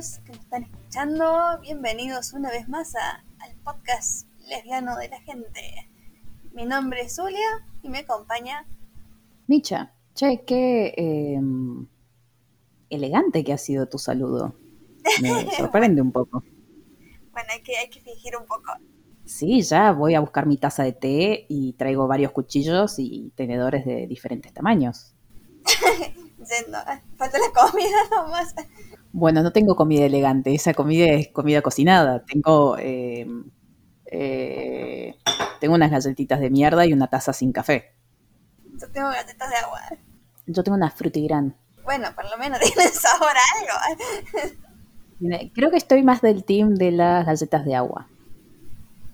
que nos están escuchando. Bienvenidos una vez más a- al podcast lesbiano de la gente. Mi nombre es Zulia y me acompaña. Micha, che, qué eh, elegante que ha sido tu saludo. Me sorprende un poco. Bueno, hay que, hay que fingir un poco. Sí, ya voy a buscar mi taza de té y traigo varios cuchillos y tenedores de diferentes tamaños. Yendo, ah, falta la comida nomás. Bueno, no tengo comida elegante, esa comida es comida cocinada. Tengo, eh, eh, tengo unas galletitas de mierda y una taza sin café. Yo tengo galletas de agua. Yo tengo una frutigran. Bueno, por lo menos tienen sabor a algo. Tiene- Creo que estoy más del team de las galletas de agua.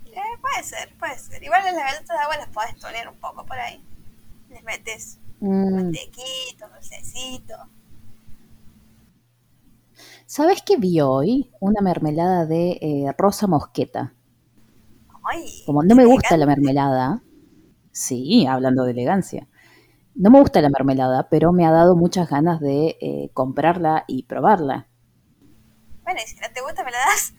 Eh, puede ser, puede ser. Igual las galletas de agua las podés tonear un poco por ahí. Les metes Mm, mantequito, dulcecito. ¿Sabes qué vi hoy? Una mermelada de eh, rosa mosqueta. Ay, Como no me gusta la mermelada, sí, hablando de elegancia, no me gusta la mermelada, pero me ha dado muchas ganas de eh, comprarla y probarla. Bueno, y si no te gusta, me la das.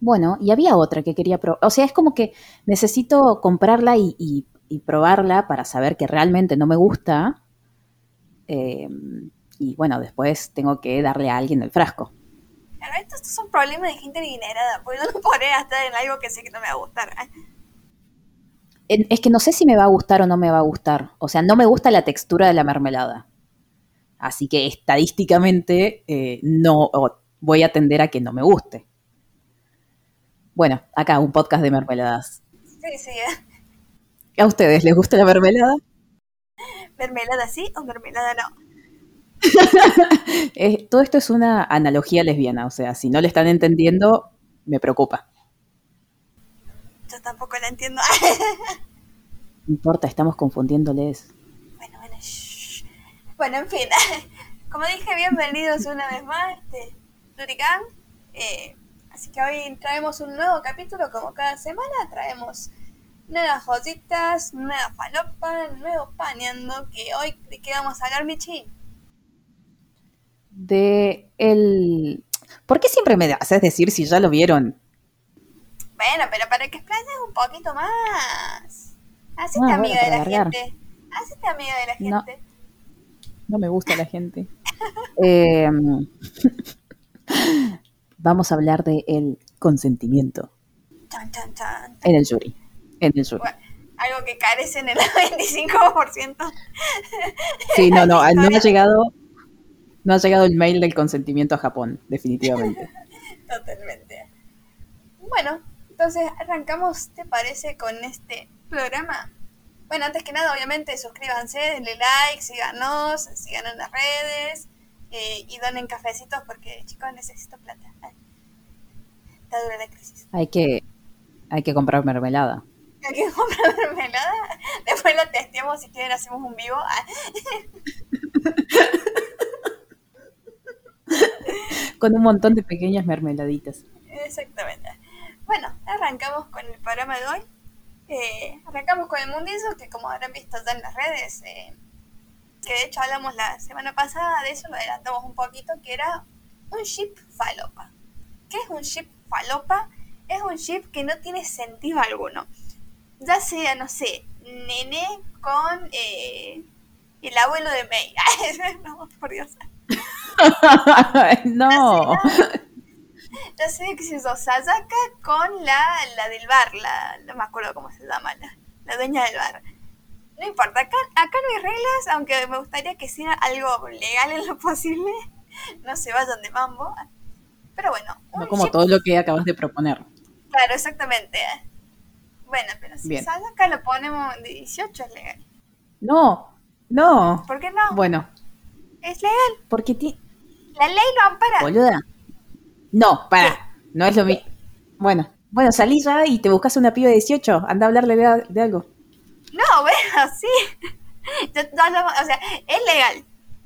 Bueno, y había otra que quería probar. O sea, es como que necesito comprarla y, y- y probarla para saber que realmente no me gusta. eh, y bueno, después tengo que darle a alguien el frasco. Claro, estos son problemas de gente adinerada, porque no podré gastar en algo que sé que no me va a gustar. Es que no sé si me va a gustar o no me va a gustar. O sea, no me gusta la textura de la mermelada. Así que estadísticamente eh, no voy a tender a que no me guste. Bueno, acá un podcast de mermeladas. Sí, sí, ¿eh? ¿A ustedes les gusta la mermelada? mermelada sí o mermelada no. Eh, todo esto es una analogía lesbiana, o sea, si no le están entendiendo, me preocupa. Yo tampoco la entiendo. No importa, estamos confundiéndoles. bueno, bueno, shh. Bueno, en fin. Como dije, bienvenidos una vez más a este Pluricán. Eh, así que hoy traemos un nuevo capítulo, como cada semana. Traemos nuevas joyitas, nueva falopa, nuevo paneando. Que hoy, ¿de qué vamos a hablar, Michi? De el... ¿Por qué siempre me haces decir si ya lo vieron? Bueno, pero para que explayes un poquito más. Hacete Ah, amiga bueno, de la gente. Hacete amiga de la No. gente. No me gusta la gente. Eh, vamos a hablar de el consentimiento en el jury. En el jury. Bueno, algo que carece en el 25%. Sí, no, no, no ha llegado, no ha llegado el mail del consentimiento a Japón, definitivamente. Totalmente. Bueno, entonces arrancamos, ¿te parece, con este programa? Bueno, antes que nada, obviamente, suscríbanse, denle like, síganos, síganos en las redes eh, y donen cafecitos porque, chicos, necesito plata. Ay, Está dura la crisis. Hay que, hay que comprar mermelada. Hay que comprar mermelada. Después lo testeamos si quieren, hacemos un vivo. Ah, Con un montón de pequeñas mermeladitas. Exactamente. Bueno, arrancamos con el programa de hoy. Eh, arrancamos con el mundizo, que como habrán visto ya en las redes, eh, que de hecho hablamos la semana pasada de eso, lo adelantamos un poquito, que era un ship falopa. ¿Qué es un ship falopa? Es un ship que no tiene sentido alguno. Ya sea, no sé, Nene con eh, el abuelo de May. no, por Dios. No. Ya sé que se hizo Sayaka con la, la del bar, la, no me acuerdo cómo se llama, la, la dueña del bar. No importa, acá, acá no hay reglas, aunque me gustaría que sea algo legal en lo posible. No se vayan de mambo. Pero bueno, No como ship- todo lo que acabas de proponer. Claro, exactamente. Bueno, pero si Bien. Sayaka lo ponemos de 18 es legal. No, no. ¿Por qué no? Bueno, Es legal. porque ti... La ley lo ampara. Boluda. No, para. No es lo mismo. Bueno, bueno, salí ya y te buscas una piba de 18. Anda a hablarle de, de algo. No, bueno, sí. Yo- o sea, es legal.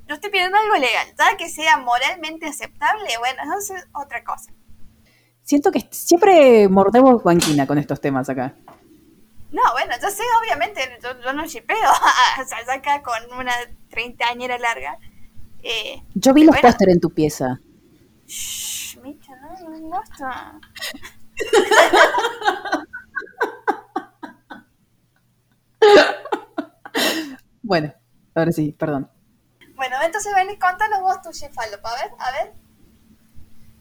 Yo estoy pidiendo algo legal. Ya que sea moralmente aceptable, bueno, eso es otra cosa. Siento que siempre mordemos banquina con estos temas acá. No, bueno, yo sé, obviamente, yo, yo no shipeo a Sayaka con una treintañera larga. Eh, Yo vi los bueno. póster en tu pieza. shh, Micha, no, no, no está. Bueno, ahora sí, perdón. Bueno, entonces ven y contanos vos tu ship falopa, a ver, a ver,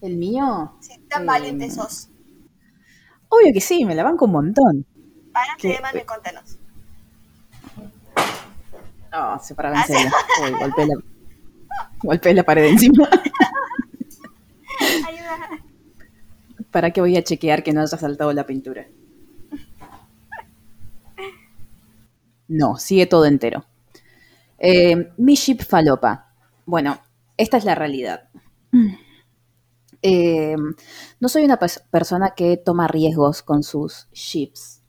¿El mío? si tan Eh, valiente sos. Obvio que sí, me la banco un montón. Párate ¿qué? de mano y contanos. No, se paraba Ah, en serio. Uy, golpeé la, golpeé la pared encima. Ayuda. ¿Para qué voy a chequear que no haya saltado la pintura? No, sigue todo entero. Eh, mi ship falopa. Bueno, esta es la realidad. Eh, no soy una pers- persona que toma riesgos con sus ships.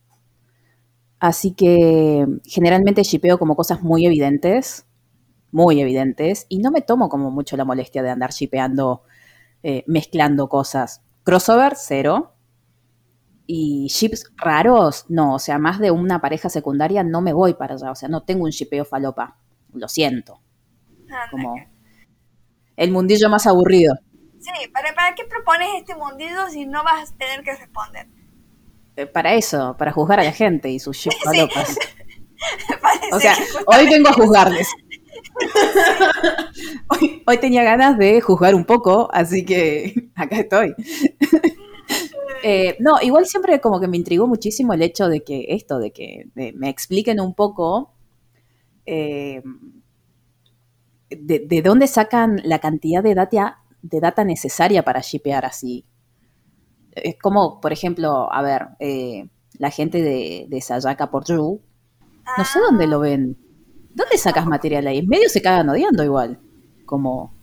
Así que generalmente shipeo como cosas muy evidentes, muy evidentes, y no me tomo como mucho la molestia de andar shipeando, eh, mezclando cosas. Crossover, cero. Y ships raros, no, o sea, más de una pareja secundaria no me voy para allá, o sea, no tengo un shipeo falopa, lo siento, Anda, como el mundillo más aburrido. Sí, ¿para, ¿para qué propones este mundillo si no vas a tener que responder? Eh, Para eso, para juzgar a la gente y sus ships falopas. O sea, hoy vengo a juzgarles. Hoy, hoy tenía ganas de juzgar un poco, así que acá estoy. Eh, no, igual siempre como que me intrigó muchísimo el hecho de que esto, de que de- me expliquen un poco eh, de, de dónde sacan la cantidad de data, de data necesaria para shipear así. Es como, por ejemplo, a ver, eh, la gente de, de Sayaka por Yu, no sé dónde lo ven. ¿Dónde sacas material ahí? En medio se cagan odiando igual. Como.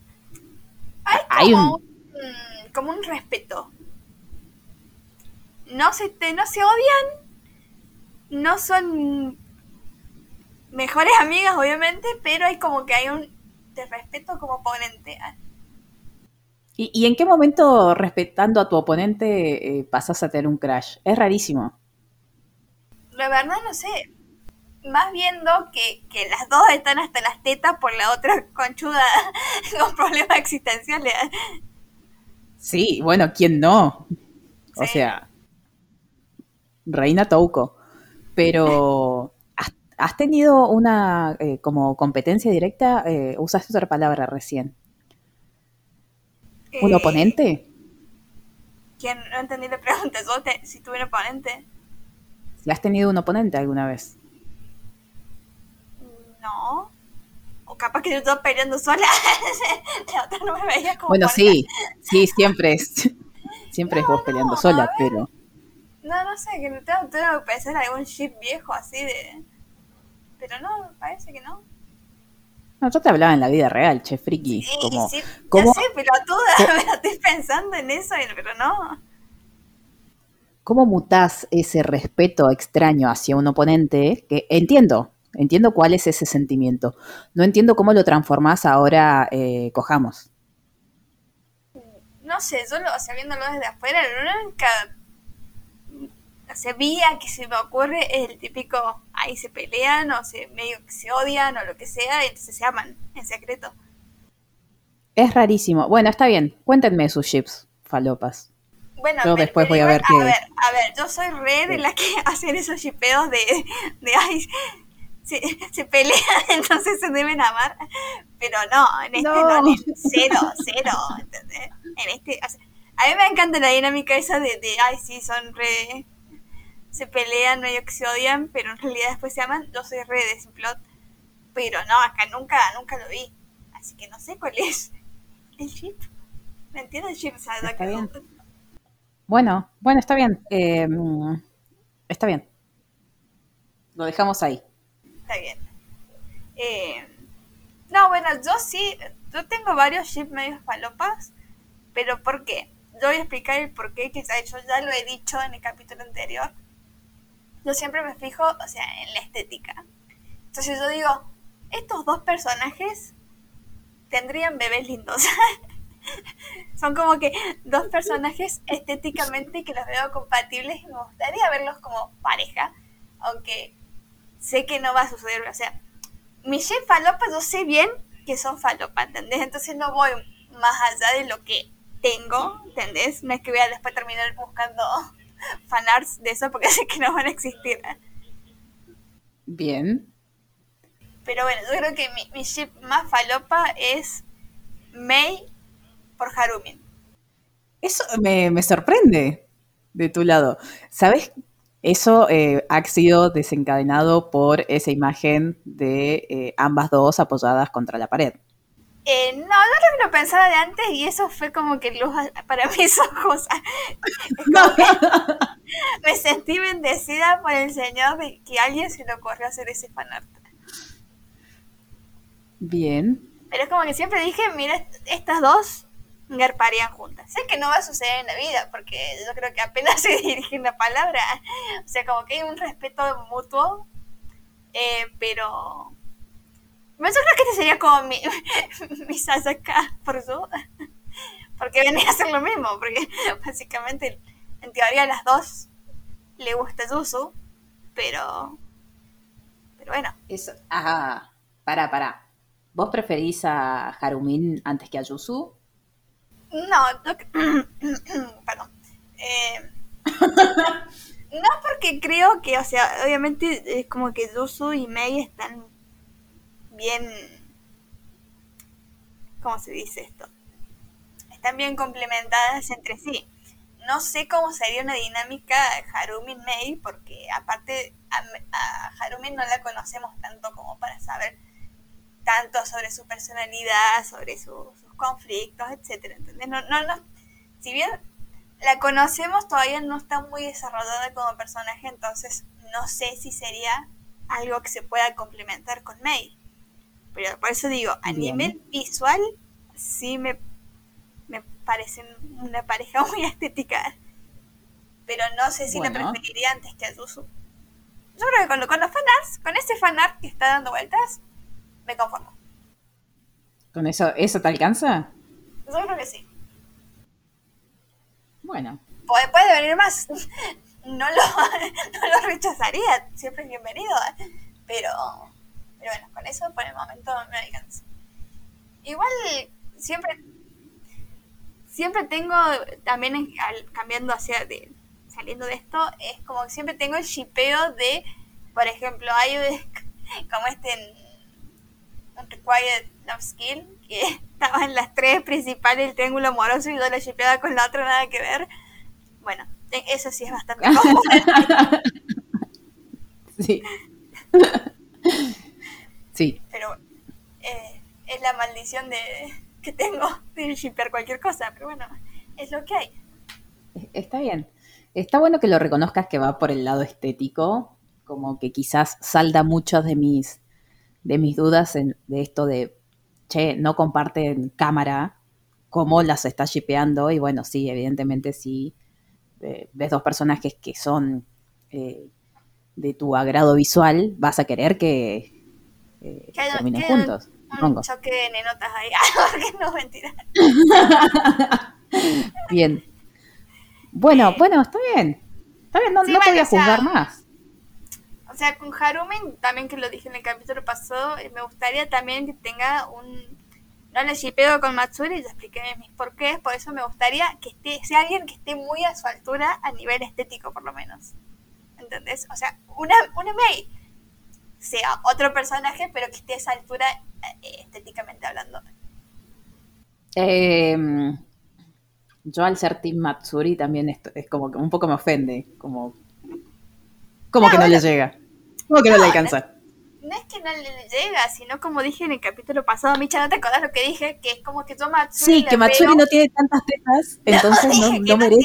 Hay como un. un, como un respeto. No se, te, no se odian, no son mejores amigas, obviamente, pero hay como que hay un de respeto como oponente. ¿Y, y en qué momento, respetando a tu oponente, eh, pasas a tener un crash? Es rarísimo. La verdad no sé. Más viendo que, que las dos están hasta las tetas por la otra conchuda con problemas existenciales. Sí, bueno, ¿quién no? O Sí. sea, Reina Touko. Pero, ¿has, has tenido una eh, como competencia directa? Eh, usaste otra palabra recién. ¿Un Eh, oponente? ¿Quién? No entendí la pregunta. ¿Yo te- si tuve un oponente? ¿Si has tenido un oponente alguna vez? No. O capaz que yo estaba peleando sola. la otra no me veía como Bueno, sí, sí, siempre es. Siempre es vos peleando sola, pero. No, no sé, que tengo, tengo que pensar en algún ship viejo así de... Pero no, parece que no. No, yo te hablaba en la vida real, che, friki. Sí, como, sí, ¿cómo, ya sé, pelotuda, estoy pensando en eso, pero no. ¿Cómo mutás ese respeto extraño hacia un oponente? Que entiendo, entiendo cuál es ese sentimiento. No entiendo cómo lo transformás ahora, eh, cojamos. No sé, yo lo, o sea, viéndolo desde afuera, nunca... O sea, vía que se me ocurre es el típico, ahí se pelean o se medio que se odian o lo que sea, y entonces se aman en secreto. Es rarísimo. Bueno, está bien. Cuéntenme sus chips, falopas. Bueno, Yo pero- después pero voy a ver qué- A ver, a ver, yo soy re de la que hacen esos shipeos de, de ay, se, se pelean, entonces se deben amar. Pero no, en este No. no, en cero, cero, ¿entendés? En este, o sea, a mí me encanta la dinámica esa de, de, ay, sí, son re, se pelean, medio que se odian, pero en realidad después se aman. Yo soy re de ese plot, pero no, acá nunca, nunca lo vi. Así que no sé cuál es el ship. ¿Me entiendes? El sea, Está bien. Bueno, bueno, está bien. Eh, está bien. Lo dejamos ahí. Bien. Eh, no, bueno, yo sí, yo tengo varios ships medios palopas, pero ¿por qué? Yo voy a explicar el por qué, ya, yo ya lo he dicho en el capítulo anterior. Yo siempre me fijo, o sea, en la estética. Entonces yo digo, estos dos personajes tendrían bebés lindos. Son como que dos personajes estéticamente que los veo compatibles y me gustaría verlos como pareja, aunque sé que no va a suceder. O sea, mi chef falopa yo sé bien que son falopa, ¿entendés? Entonces no voy más allá de lo que tengo, ¿entendés? No es que voy a después terminar buscando fanarts de eso porque sé que no van a existir. Bien. Pero bueno, yo creo que mi, mi ship más falopa es Mei por Harumin. Eso me, me sorprende de tu lado. ¿Sabes? Eso eh, ha sido desencadenado por esa imagen de eh, ambas dos apoyadas contra la pared. Eh, no, no lo, lo pensaba de antes y eso fue como que luz para mis ojos. Me sentí bendecida por el Señor de que alguien se le ocurrió hacer ese fanart. Bien. Pero es como que siempre dije, mira, estas dos garparían juntas. Sé que no va a suceder en la vida, porque yo creo que apenas se dirigen la palabra. O sea, como que hay un respeto mutuo, eh, pero... Yo creo que este sería como mi, mi Sasaka por su... Porque venía a hacer lo mismo, porque básicamente en teoría las dos le gusta Yusu, pero... Pero bueno. Eso, ajá, para, para. ¿Vos preferís a Harumin antes que a Yusu? No, no perdón. Eh, no porque creo que, o sea, obviamente es como que Yusu y Mei están bien... ¿Cómo se dice esto? Están bien complementadas entre sí. No sé cómo sería una dinámica Harumin-Mei porque aparte a, a Harumin no la conocemos tanto como para saber tanto sobre su personalidad, sobre su, conflictos, etcétera, ¿entendés? No, no, no, si bien la conocemos, todavía no está muy desarrollada como personaje, entonces no sé si sería algo que se pueda complementar con May. Pero por eso digo, a bien. nivel visual, sí me, me parece una pareja muy estética. Pero no sé si bueno. la preferiría antes que a Yusu. Yo creo que con, con los fanarts, con ese fanart que está dando vueltas, me conformo. ¿Con eso, eso te alcanza? Yo creo que sí. Bueno. Puede, puede venir más. No lo, no lo rechazaría, siempre es bienvenido. Pero, pero bueno, con eso por el momento me alcanza. Igual siempre siempre tengo también al, cambiando hacia de saliendo de esto es como que siempre tengo el shipeo de por ejemplo hay como este Required Love Skill, que estaba en las tres principales del triángulo amoroso y yo la shipeada con la otra, nada que ver. Bueno, eso sí es bastante cómodo. sí. sí. Pero eh, es la maldición de que tengo de shipear cualquier cosa, pero bueno, es lo que hay. Está bien. Está bueno que lo reconozcas que va por el lado estético, como que quizás salda muchos de mis de mis dudas en, de esto de, che, no comparten cámara, cómo las está shipeando. Y bueno, sí, evidentemente sí, eh, ves dos personajes que son eh, de tu agrado visual, vas a querer que, eh, que terminen juntos. Un, un choque de ahí, porque no mentira. bien. Bueno, bueno, está bien. Está bien, no, sí, no te voy a juzgar más sea, con Harumin, también que lo dije en el capítulo pasado, eh, me gustaría también que tenga un... No le shipeo con Matsuri, ya expliqué mis porqués, por eso me gustaría que esté, sea alguien que esté muy a su altura a nivel estético, por lo menos. ¿Entendés? O sea, una, una Mei sea otro personaje, pero que esté a esa altura eh, estéticamente hablando. Eh, yo al ser Team Matsuri también es, es, como que un poco me ofende, como, como no, que no bueno, le llega. ¿Cómo que no, no le alcanza? No, no, es que no le llega, sino como dije en el capítulo pasado, Micha, ¿no te acordás lo que dije? Que es como que yo Matsuri Sí, que Matsuri no tiene tantas tetas, entonces no, no, merece.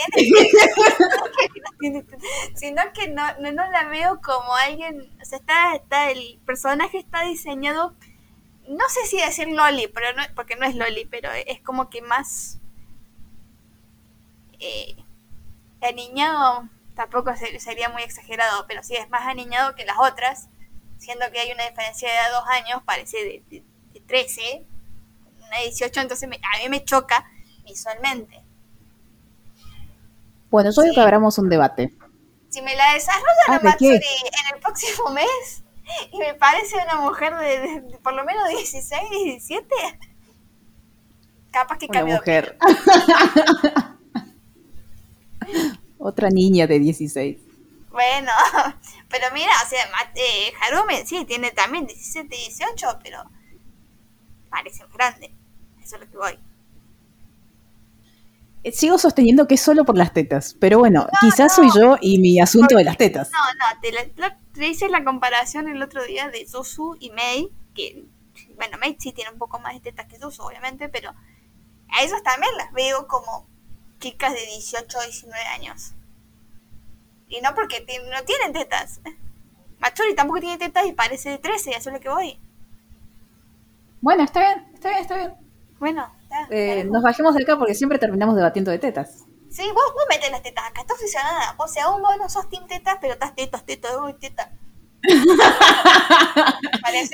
Tiene, sino que no, no, no la veo como alguien, o sea, está, está, el personaje está diseñado, no sé si decir loli, pero no, porque no es loli, pero es como que más eh, aniñado tampoco sería muy exagerado, pero sí es más aniñado que las otras, siendo que hay una diferencia de dos años, parece de, de, de 13, una 18, entonces me, a mí me choca visualmente. Bueno, yo sí. que abramos un debate. Si me la desarrollan ah, a Matsuri en el próximo mes, y me parece una mujer de, por lo menos 16, 17. Capaz que Una cambió. mujer. Otra niña de 16. Bueno, pero mira, o sea, eh, Harume sí, tiene también 17, 18, pero parece más grande. Eso es lo que voy. Eh, Sigo sosteniendo que es solo por las tetas, pero bueno, quizás soy yo y mi asunto de las tetas. No, no, te, la- te hice la comparación el otro día de Susu y Mei, que, bueno, Mei sí tiene un poco más de tetas que Susu, obviamente, pero a esos también las veo como chicas de 18 o 19 años. Y no porque no tienen tetas. Machuri tampoco tiene tetas y parece de 13, eso es lo que voy. Bueno, está bien, está bien, está bien. Bueno, Eh, nos bajemos de acá porque siempre terminamos debatiendo de tetas. Sí, vos, vos metés las tetas acá, estás obsesionada. O sea, aún vos no sos team tetas, pero estás tetas, tetas, uy, tetas.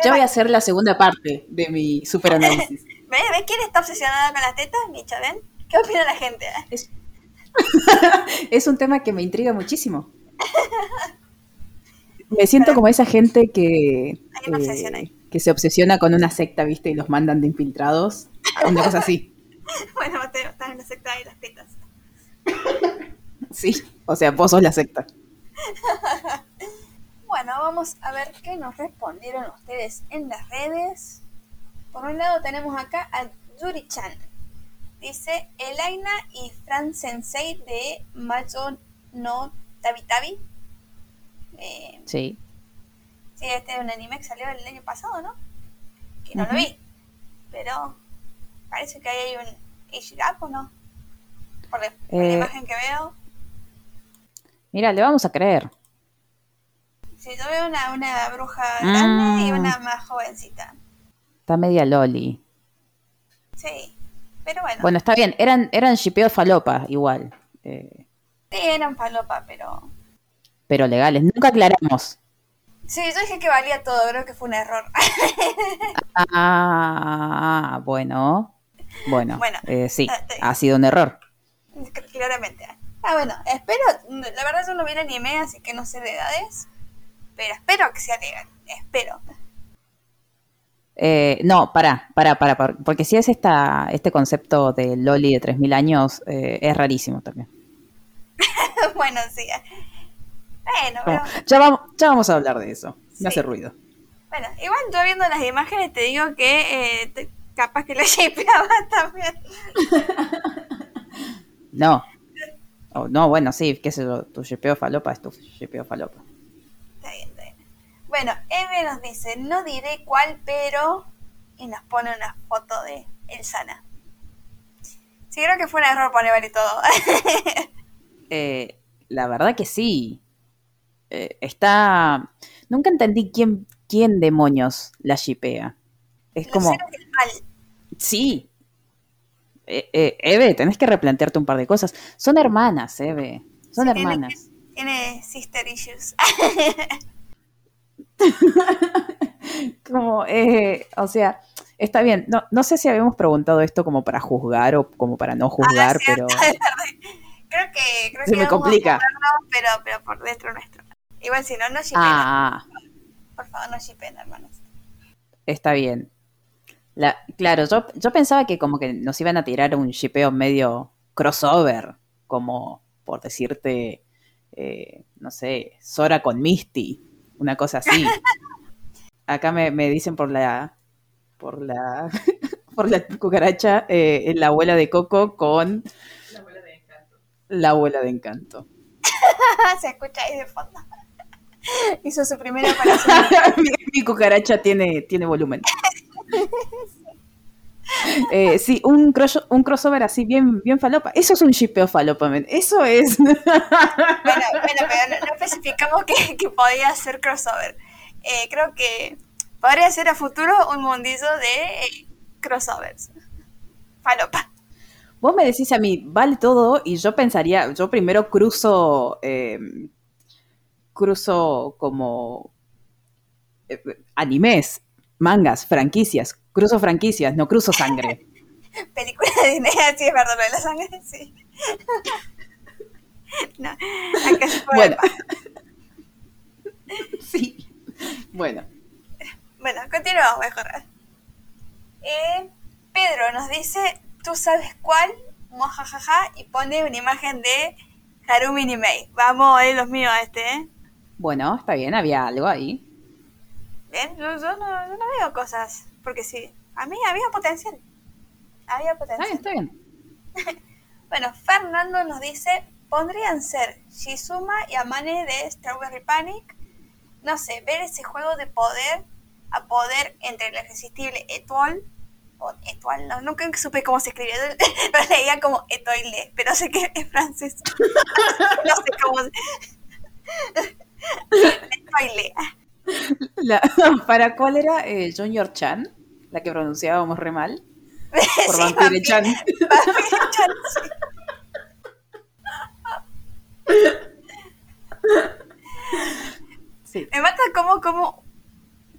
Ya voy a hacer la segunda parte de mi superanálisis. ¿Ves? ¿Ves quién está obsesionada con las tetas? Micha, ¿ven? ¿Qué opina la gente? Es, es un tema que me intriga muchísimo. Me siento como esa gente que, que se obsesiona con una secta, ¿viste? Y los mandan de infiltrados. Una cosa así. Bueno, Mateo, estás en la secta de las tetas. Sí. O sea, vos sos la secta. Bueno, vamos a ver qué nos respondieron ustedes en las redes. Por un lado tenemos acá a Yuri-chan. Dice Elaina y Fran Sensei de Macho no Tabi Tabi. Eh, Sí. sí, este es un anime que salió el año pasado, ¿no? Que no lo vi. Pero parece que ahí hay un age gap, ¿o no? Por la, por la Eh, imagen que veo. Mira, le vamos a creer. Sí, yo veo una, una bruja Mm. grande y una más jovencita. Está media loli. Sí, pero bueno. Bueno, está bien. Eran, eran shipeos falopa, igual. Eh, Sí, eran palopa, pero... pero legales. Nunca aclaramos. Sí, yo dije que valía todo, creo que fue un error. Ah, bueno. Bueno, Bueno, eh, sí, eh. ha sido un error. Claramente. Ah, bueno, espero... La verdad yo no vi el anime, así que no sé de edades. Pero espero que sea legal. Espero. Eh, no, para, para, para, porque si es esta, este concepto de Loli de 3.000 años, eh, es rarísimo también. bueno, sí. Bueno, pero... ya, vamos, ya vamos a hablar de eso. Sí. Me hace ruido. Bueno, igual yo viendo las imágenes te digo que eh, te- capaz que la shipeaba también. No. Oh, no, bueno, sí, qué sé yo, tu shipeo falopa es tu shipeo falopa. Está bien, está bien. Bueno, Eve nos dice, no diré cuál, pero... Y nos pone una foto de El Sana. Sí, creo que fue un error poner y todo. Eh, la verdad que sí. Eh, está. Nunca entendí quién, quién demonios la shipea. Es Los como. del mal. Sí. Eh, eh, Eve, tenés que replantearte un par de cosas. Son hermanas, Eve. Son Sí, tiene hermanas. Tiene sister issues. Como, eh, o sea, está bien. No, no sé si habíamos preguntado esto como para juzgar o como para no juzgar, Ah, pero. Creo que, creo Se que me a complica. pero, pero por dentro nuestro. Igual si no, no shipen. Ah, Por favor, no shipen, hermanos. está bien. La, claro, yo, yo pensaba que como que nos iban a tirar un shipeo medio crossover, como por decirte, eh, no sé, Sora con Misty, una cosa así. Acá me, me dicen por la por la por la cucaracha eh, la abuela de Coco con la abuela de Encanto. Se escucha ahí de fondo. Hizo su primera aparición. mi, mi cucaracha tiene, tiene volumen. Eh, sí, un, cross- un crossover así bien, bien falopa. Eso es un shipeo falopa, men. Eso es. Bueno, bueno, pero no, no especificamos que, que podía ser crossover. Eh, creo que podría ser a futuro un mundillo de crossovers. Falopa. Vos me decís a mí, vale todo, y yo pensaría, yo primero cruzo, eh, cruzo como eh, animes, mangas, franquicias, cruzo franquicias, no cruzo sangre. Película de Disney, sí es verdad, lo de la sangre, sí. no, acá se puede. Bueno. sí. Bueno. Bueno, continuamos mejor. Eh, Pedro nos dice, ¿tú sabes cuál? Mojajaja, y pone una imagen de Harumi y Mei. Vamos, eh, los míos este, ¿eh? Bueno, está bien, había algo ahí. Bien, yo, yo no, yo no veo cosas, porque sí, a mí había potencial. Había potencial. Está bien, está bien. Bueno, Fernando nos dice, podrían ser Shizuma y Amane de Strawberry Panic. No sé, ver ese juego de poder a poder entre el irresistible Etoile, o Etoile, no, nunca supe cómo se escribía, lo leía como Etoile, pero sé que es francés. no sé cómo se... Etoile. La- ¿Para cuál era eh, Junior Chan? La que pronunciábamos re mal. Por Sí, Vampire Chan. Vampire Chan, sí. Sí. Me mata cómo, cómo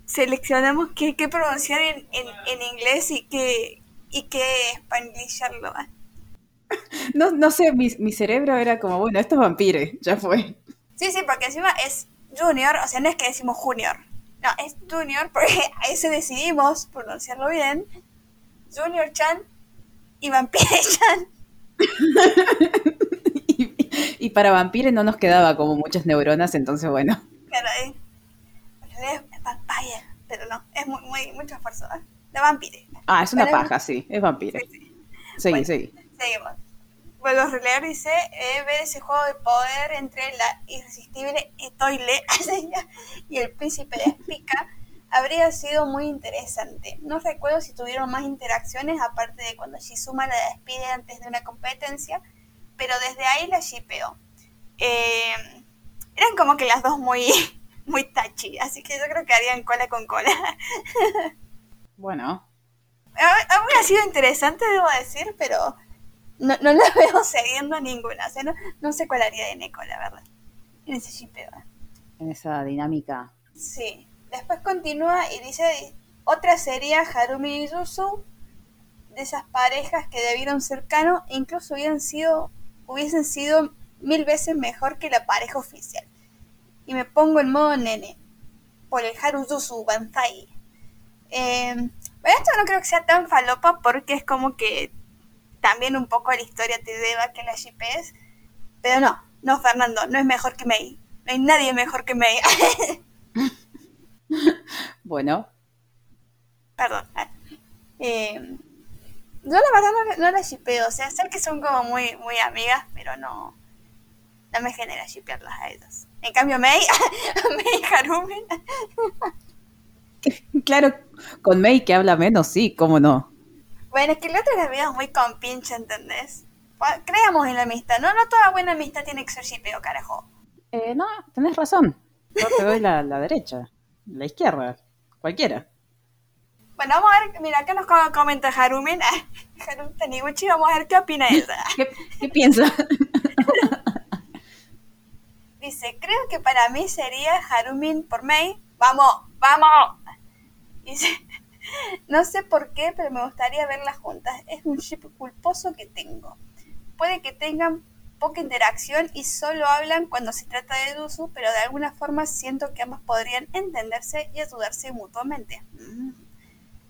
seleccionamos qué, qué pronunciar en, en, en inglés y qué, y qué. No, no sé, mi, mi cerebro era como, bueno, esto es Vampire, ya fue. Sí, sí, porque encima es junior, o sea, no es que decimos junior. No, es junior porque ahí se decidimos pronunciarlo bien. Junior Chan y Vampire Chan. Y, y para Vampire no nos quedaba como muchas neuronas, entonces bueno. En realidad es Vampire, pero no, es muy, muy, mucho esfuerzo. ¿eh? De Vampire. Ah, es una paja, sí, es Vampire. Sí, sí. Sí, Bueno. sí. Seguimos. Vuelvo a releer, dice, eh, ver ese juego de poder entre la irresistible Etoile y el príncipe de Spica habría sido muy interesante. No recuerdo si tuvieron más interacciones, aparte de cuando Shizuma la despide antes de una competencia, pero desde ahí la shipeo. Eh, eran como que las dos muy, muy touchy, así que yo creo que harían cola con cola. Bueno, Ha- Habría sido interesante, debo decir, pero no, no la veo siguiendo a ninguna. O sea, no, no sé cuál haría de Neko, la verdad. En ese shipeo. en esa dinámica. Sí. Después continúa y dice, otra sería Harumi y Yuzu, de esas parejas que debieron ser canon e incluso hubieran sido, hubiesen sido mil veces mejor que la pareja oficial. Y me pongo en modo nene, por el Haru Yuzu Banzai. Eh, esto no creo que sea tan falopa porque es como que también un poco la historia te deba que la es Pero no, no, Fernando, no es mejor que Mei. No hay nadie mejor que Mei. Bueno, Perdón. Eh, yo la verdad no, no la shipeo. O sea, sé que son como muy, muy amigas, pero no, no me genera shipearlas a ellas. En cambio, Mei, Mei y Harumi, claro, con Mei que habla menos, sí, cómo no. Bueno, es que el otro la veo muy con pinche, ¿entendés? Creamos en la amistad. No, no toda buena amistad tiene que ser shipeo, carajo. Eh, no, tenés razón. Yo te doy la, la derecha, la izquierda, cualquiera. Bueno, vamos a ver, mira, acá nos co- comenta Harumin, Harumin Taniguchi, vamos a ver qué opina ella. ¿Qué, qué piensas? Dice, creo que para mí sería Harumin por Mei. Vamos, vamos. Dice, no sé por qué, pero me gustaría verlas juntas. Es un chip culposo que tengo. Puede que tengan poca interacción y solo hablan cuando se trata de Yuzu, pero de alguna forma siento que ambas podrían entenderse y ayudarse mutuamente. Mm.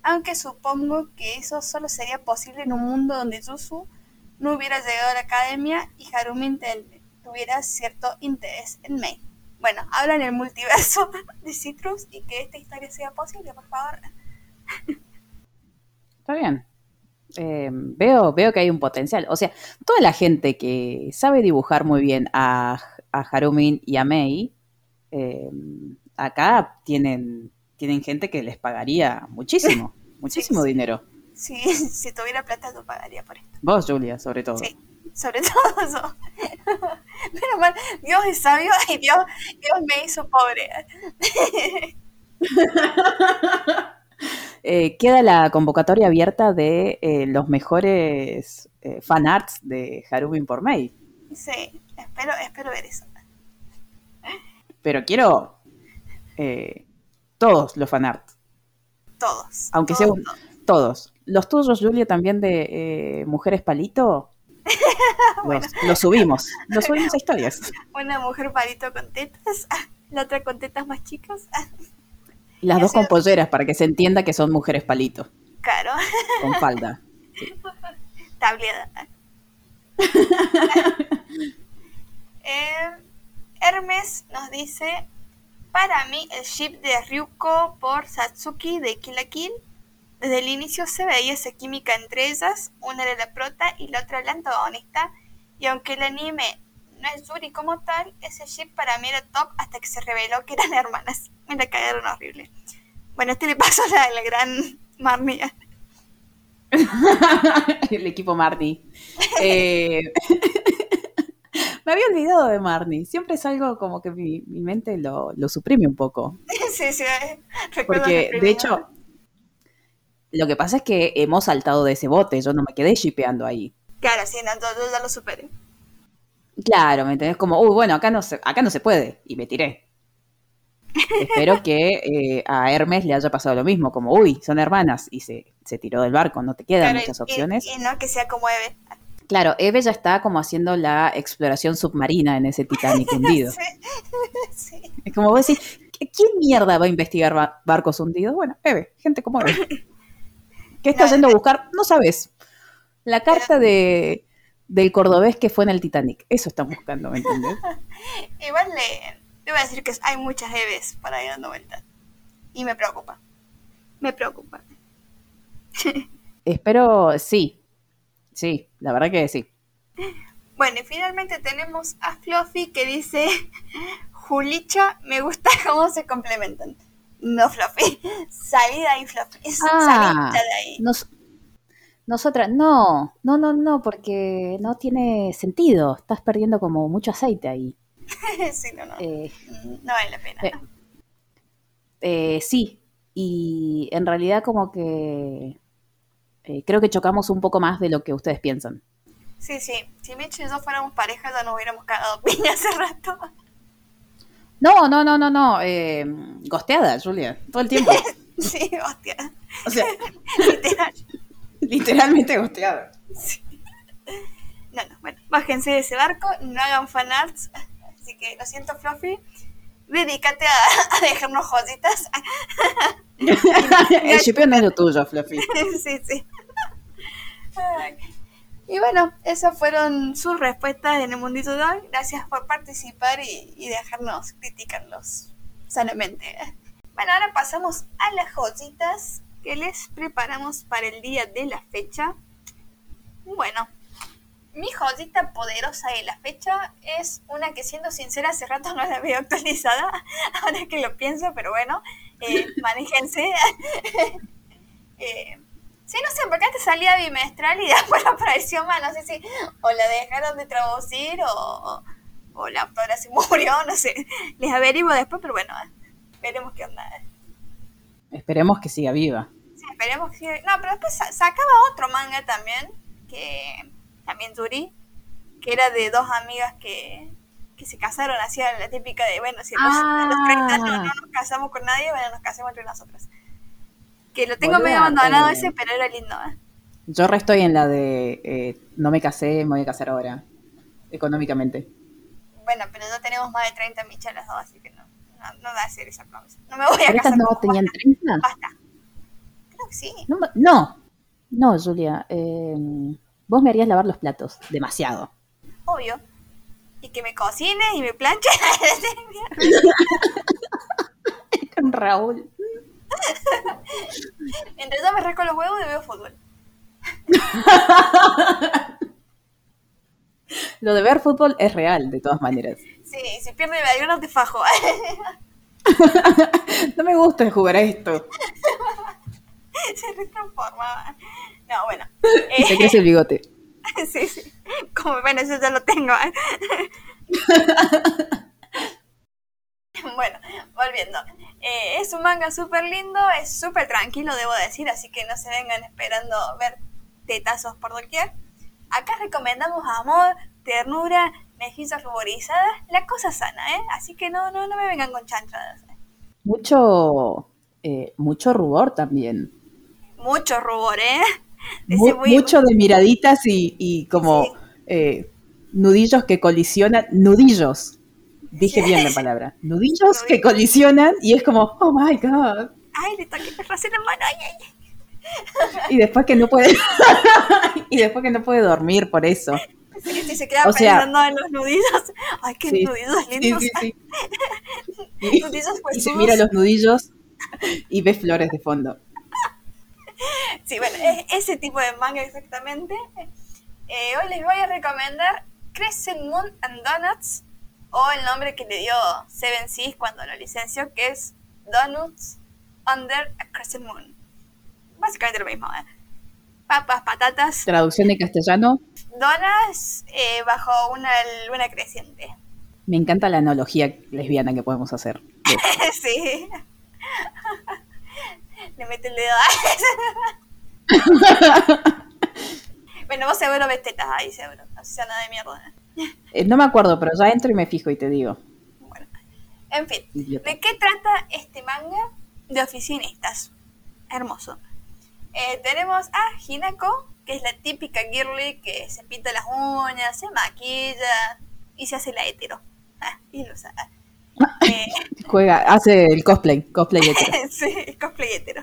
Aunque supongo que eso solo sería posible en un mundo donde Yuzu no hubiera llegado a la academia y Harumin ten- tuviera cierto interés en Mei. Bueno, habla en el multiverso de Citrus y que esta historia sea posible, por favor. Está bien. Eh, veo, veo que hay un potencial. O sea, toda la gente que sabe dibujar muy bien a, a Harumin y a Mei, eh, acá tienen, tienen gente que les pagaría muchísimo, muchísimo sí. dinero. Si, si tuviera plata, yo pagaría por esto. Vos, Julia, sobre todo. Sí, sobre todo eso. Pero mal, Dios es sabio y Dios, Dios me hizo pobre. Eh, queda la convocatoria abierta de eh, los mejores eh, fan arts de Harumin por Mei. Sí, espero, espero ver eso. Pero quiero eh, todos los fan arts. Todos. Aunque todos, sea todos. Los tuyos, Julia, también de Mujeres Palito. Los, los subimos. Los subimos a historias. Una mujer palito con tetas, la otra con tetas más chicas. Las dos con polleras para que se entienda que son mujeres palito. Claro. Con falda. Sí. eh, Hermes nos dice, para mí el ship de Ryuko por Satsuki de Kill la Kill, desde el inicio se veía esa química entre ellas, una era la prota y la otra la antagonista, y aunque el anime no es Yuri como tal, ese ship para mí era top hasta que se reveló que eran hermanas. Me la cagaron horrible. Bueno, este le pasó a la, gran Marnia. el equipo Marnie. Eh, me había olvidado de Marnie. Siempre es algo como que mi, mente lo, suprime un poco. Sí, sí. Porque, de hecho, lo que pasa es que hemos saltado de ese bote. Yo no me quedé shipeando ahí. Claro, sí, no, yo ya lo superé. Claro, ¿me entendés? Como, uy, bueno, acá no se, acá no se puede. Y me tiré. Espero que eh, a Hermes le haya pasado lo mismo, como, uy, son hermanas, y se, se tiró del barco, no te quedan muchas opciones. Y, no que sea como Eve. Claro, Eve ya está como haciendo la exploración submarina en ese Titanic hundido. sí, Es como vos decís, ¿quién mierda va a investigar barcos hundidos? Bueno, Eve, gente como Eve. ¿Qué está yendo a buscar? No sabes. La carta de, del cordobés que fue en el Titanic. Eso están buscando, ¿me entiendes? Igual le, voy a decir que hay muchas Eves para ir dando vueltas. Y me preocupa. Me preocupa. Espero, sí. Sí, la verdad que sí. Bueno, y finalmente tenemos a Fluffy que dice, Julicha, me gusta cómo se complementan. No, Fluffy. Salida ahí, Fluffy. Ah, salida de ahí. Nosotras, no, no, no, no, porque no tiene sentido. Estás perdiendo como mucho aceite ahí. sí, no, no. Eh, no vale la pena. Eh, eh, sí, y en realidad como que creo que chocamos un poco más de lo que ustedes piensan. Sí, sí. Si Mitch y yo fuéramos pareja ya nos hubiéramos cagado piña hace rato. No, no, no, no, no. gosteada, Julia. Todo el tiempo. sí, gosteada. O sea, Literal. literalmente gosteada. Sí. No, no, bueno, bájense de ese barco, no hagan fanarts, Así que lo siento, Fluffy. Dedícate a, dejarnos joyitas. el chipeo no es lo tuyo, Fluffy. sí, sí. Y bueno, esas fueron sus respuestas en el mundito de hoy. Gracias por participar y, y dejarnos criticarlos sanamente. Bueno, ahora pasamos a las joyitas que les preparamos para el día de la fecha. Bueno, mi joyita poderosa de la fecha es una que siendo sincera hace rato no la veo actualizada, ahora que lo pienso, pero bueno, eh, manéjense. eh, sí, no sé, porque antes salía bimestral y después apareció más, no sé si o la dejaron de traducir o, o la autora se murió, no sé, les averiguo después, pero bueno, veremos qué onda. Esperemos que siga viva. Sí, esperemos que siga No, pero después sacaba otro manga también, que también Zuri, que era de dos amigas que, se casaron, hacía la típica de, bueno, si a los, 30 no, ah. nos casamos con nadie, bueno, nos casemos entre nosotras. Que lo tengo medio abandonado eh, ese, pero era lindo. ¿eh? Yo estoy en la de, eh, no me casé, me voy a casar ahora, económicamente. Bueno, pero ya tenemos más de 30 michelas dos, así que no, no, da a ser esa promesa. No me voy a casar. no tenían 30? Basta. Creo que sí. No, no, no Julia. Eh, Vos me harías lavar los platos, demasiado. Obvio. Y que me cocine y me planche. Con Raúl. Mientras yo me rasco los huevos y veo fútbol. Lo de ver fútbol es real, de todas maneras. Sí, si pierde no te fajo. no me gusta jugar a esto. Se retransforma. No, bueno. Y se crece el bigote. sí, sí. Como ven, eso ya lo tengo. bueno, volviendo. Eh, es un manga súper lindo, es súper tranquilo, debo decir, así que no se vengan esperando ver tetazos por doquier. Acá recomendamos amor, ternura, mejillas ruborizadas, la cosa sana, ¿eh? Así que no, no, no me vengan con chanchadas. Mucho, eh, mucho rubor también. Mucho rubor, ¿eh? mucho de miraditas y, como eh, nudillos que colisionan, nudillos. dije bien la palabra, nudillos que colisionan y es como, oh my god. Ay, le toqué en la mano, ay, ay. Y después que no puede, y después que no puede dormir por eso. Sí, se queda pensando en los nudillos. Ay, qué nudillos lindos. Sí, y, nudillos y se mira los nudillos y ve flores de fondo. Sí, bueno, es ese tipo de manga exactamente. Eh, hoy les voy a recomendar Crescent Moon and Donuts, o el nombre que le dio Seven Seas cuando lo licenció, que es Donuts Under a Crescent Moon. Básicamente lo mismo, ¿eh? Papas, patatas. Traducción de castellano. Donas eh, bajo una luna creciente. Me encanta la analogía lesbiana que podemos hacer. sí. Le mete el dedo. bueno, vos seguro ves tetas ahí, seguro. No sea nada de mierda. Eh, no me acuerdo, pero ya entro y me fijo y te digo. Bueno. En fin, ¿de qué trata este manga? De oficinistas. Hermoso. Eh, tenemos a Hinako, que es la típica girly que se pinta las uñas, se maquilla y se hace la hetero. Ah, y lo sabe. Eh, Juega, hace el cosplay, cosplay hetero. sí, cosplay hetero.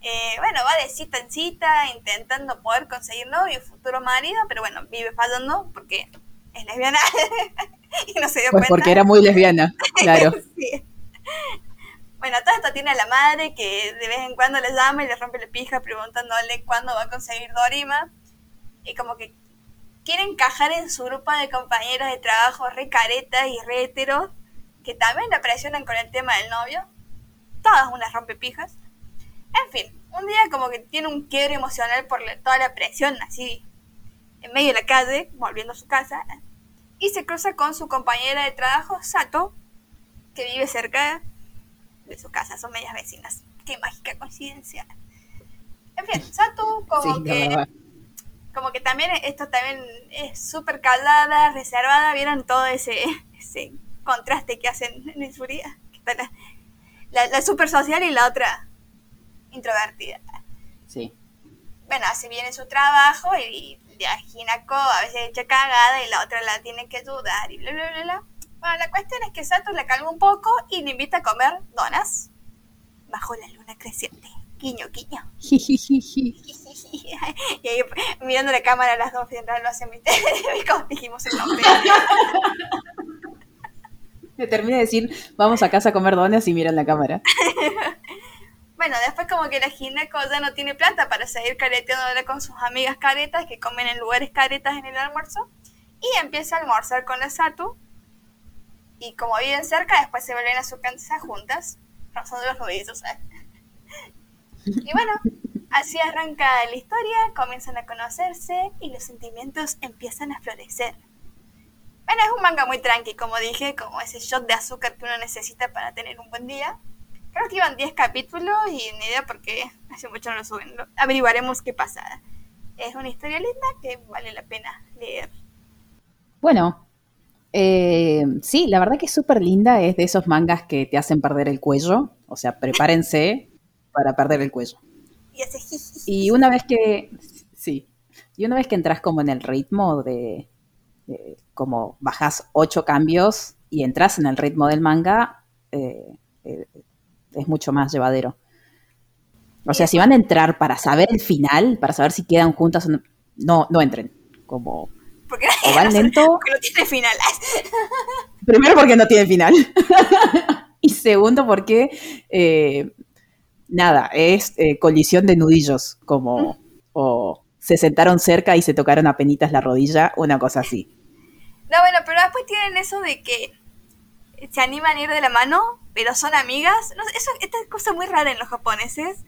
Eh, bueno, va de cita en cita intentando poder conseguir novio futuro marido, pero bueno, vive fallando porque es lesbiana y no se dio pues porque era muy lesbiana, claro. sí. Bueno, todo esto tiene a la madre que de vez en cuando le llama y le rompe la pija preguntándole cuándo va a conseguir Dorima. Y como que quiere encajar en su grupo de compañeros de trabajo re caretas y re heteros, que también la presionan con el tema del novio. Todas unas rompepijas. En fin, un día como que tiene un quiebre emocional por toda la presión, así, en medio de la calle, volviendo a su casa, y se cruza con su compañera de trabajo, Sato, que vive cerca de su casa, son medias vecinas. Qué mágica coincidencia. En fin, Sato como que... Como que también esto también es súper calada, reservada, vieron todo ese, ese contraste que hacen en su vida. La, la, super social y la otra introvertida. Sí. Bueno, hace bien su trabajo y, y a Hinako a veces echa cagada y la otra la tiene que ayudar y bla, bla, bla, bla. Bueno, la cuestión es que Sato la calma un poco y le invita a comer donas bajo la luna creciente. Quiño, quiño. y ahí mirando la cámara las dos mientras lo hacen, dijimos el nombre. Me termina de decir, vamos a casa a comer donas y miran la cámara. bueno, después como que la gineco ya no tiene plata para seguir careteándole con sus amigas caretas que comen en lugares caretas en el almuerzo. Y empieza a almorzar con la Satu y como viven cerca, después se vuelven a su casa juntas, rozando los nudillos. Y bueno, así arranca la historia, comienzan a conocerse y los sentimientos empiezan a florecer. Bueno, es un manga muy tranqui, como dije, como ese shot de azúcar que uno necesita para tener un buen día. Creo que iban 10 capítulos y ni idea por qué hace mucho no lo suben. averiguaremos qué pasa. Es una historia linda que vale la pena leer. Bueno, eh, sí, la verdad que es súper linda, es de esos mangas que te hacen perder el cuello, o sea, prepárense para perder el cuello. Y una vez que, sí, y una vez que entras como en el ritmo de, como bajas ocho cambios y entras en el ritmo del manga, eh, eh, es mucho más llevadero. O sea, si van a entrar para saber el final, para saber si quedan juntas o no, no, no entren. Como porque o van lento. Porque no tiene final. Primero porque no tiene final. y segundo porque, eh, nada, es eh, colisión de nudillos, como, o se sentaron cerca y se tocaron a penitas la rodilla, una cosa así. No, bueno, pero después tienen eso de que se animan a ir de la mano, pero son amigas. No, eso, esta es cosa muy rara en los japoneses,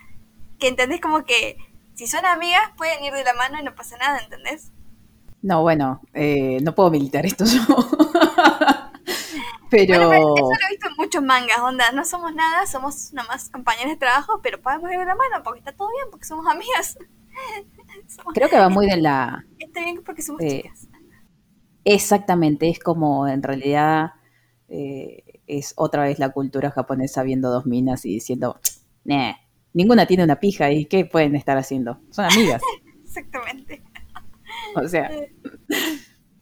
que entendés como que si son amigas pueden ir de la mano y no pasa nada, ¿entendés? No, bueno, eh, no puedo militar esto yo. pero... eso lo he visto en muchos mangas, onda, no somos nada, somos nomás compañeros de trabajo, pero podemos ir de la mano porque está todo bien, porque somos amigas. Creo que va muy de la... Está bien porque somos eh, chicas. Exactamente, es como en realidad eh, es otra vez la cultura japonesa viendo dos minas y diciendo, nah, ninguna tiene una pija y ¿qué pueden estar haciendo? Son amigas. Exactamente. O sea,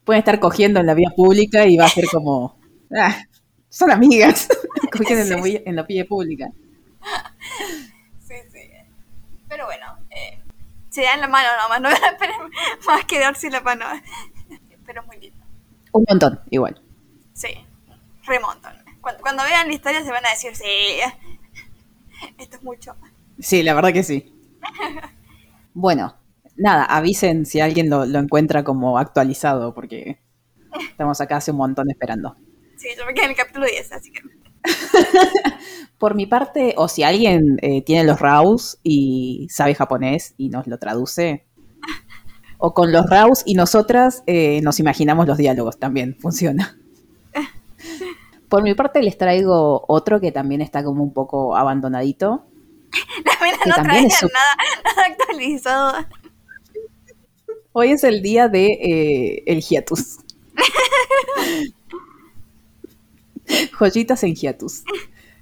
pueden estar cogiendo en la vía pública y va a ser como, ah, Son amigas. Cogen en, la vía- en la vía pública. Sí, sí. Pero bueno, eh, se dan la mano nomás, no esperen más que darse la mano. Pero es muy lindo. Un montón, igual. Sí, remontan. Cuando, cuando vean la historia se van a decir, sí, esto es mucho. Sí, la verdad que sí. Bueno, nada, avisen si alguien lo, lo encuentra como actualizado, porque estamos acá hace un montón esperando. Sí, yo me quedé en el capítulo 10, así que... Por mi parte, o si alguien eh, tiene los RAWs y sabe japonés y nos lo traduce, o con los RAWs y nosotras eh, nos imaginamos los diálogos, también funciona. Por mi parte les traigo otro que también está como un poco abandonadito. Que no es su- nada, nada actualizado. Hoy es el día de eh, el hiatus. Joyitas en hiatus.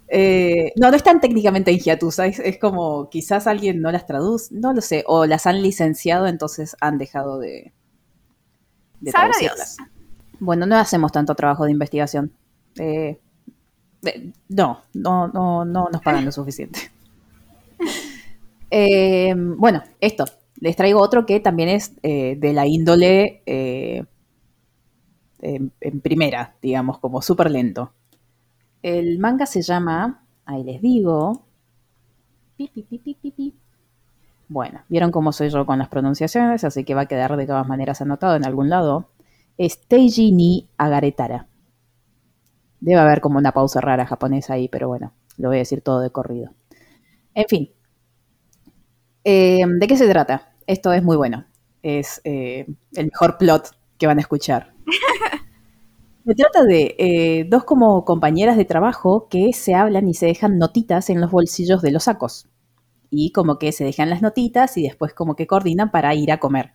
Eh, no, no están técnicamente en hiatus, es, es como quizás alguien no las traduce, no lo sé, o las han licenciado, entonces han dejado de, de Sabrá traducirlas. Bueno, no hacemos tanto trabajo de investigación. Eh, eh, no, no, no, no nos pagan lo suficiente. Eh, bueno, esto. Les traigo otro que también es eh, de la índole eh, en, primera, digamos, como súper lento. El manga se llama, ahí les digo, pi, pi. Bueno, vieron cómo soy yo con las pronunciaciones, así que va a quedar de todas maneras anotado en algún lado. Es ni Agaretara. Debe haber como una pausa rara japonesa ahí, pero bueno, lo voy a decir todo de corrido. En fin, eh, ¿de qué se trata? Esto es muy bueno. Es eh, el mejor plot que van a escuchar. Se trata de eh, dos como compañeras de trabajo que se hablan y se dejan notitas en los bolsillos de los sacos. Y como que se dejan las notitas y después como que coordinan para ir a comer.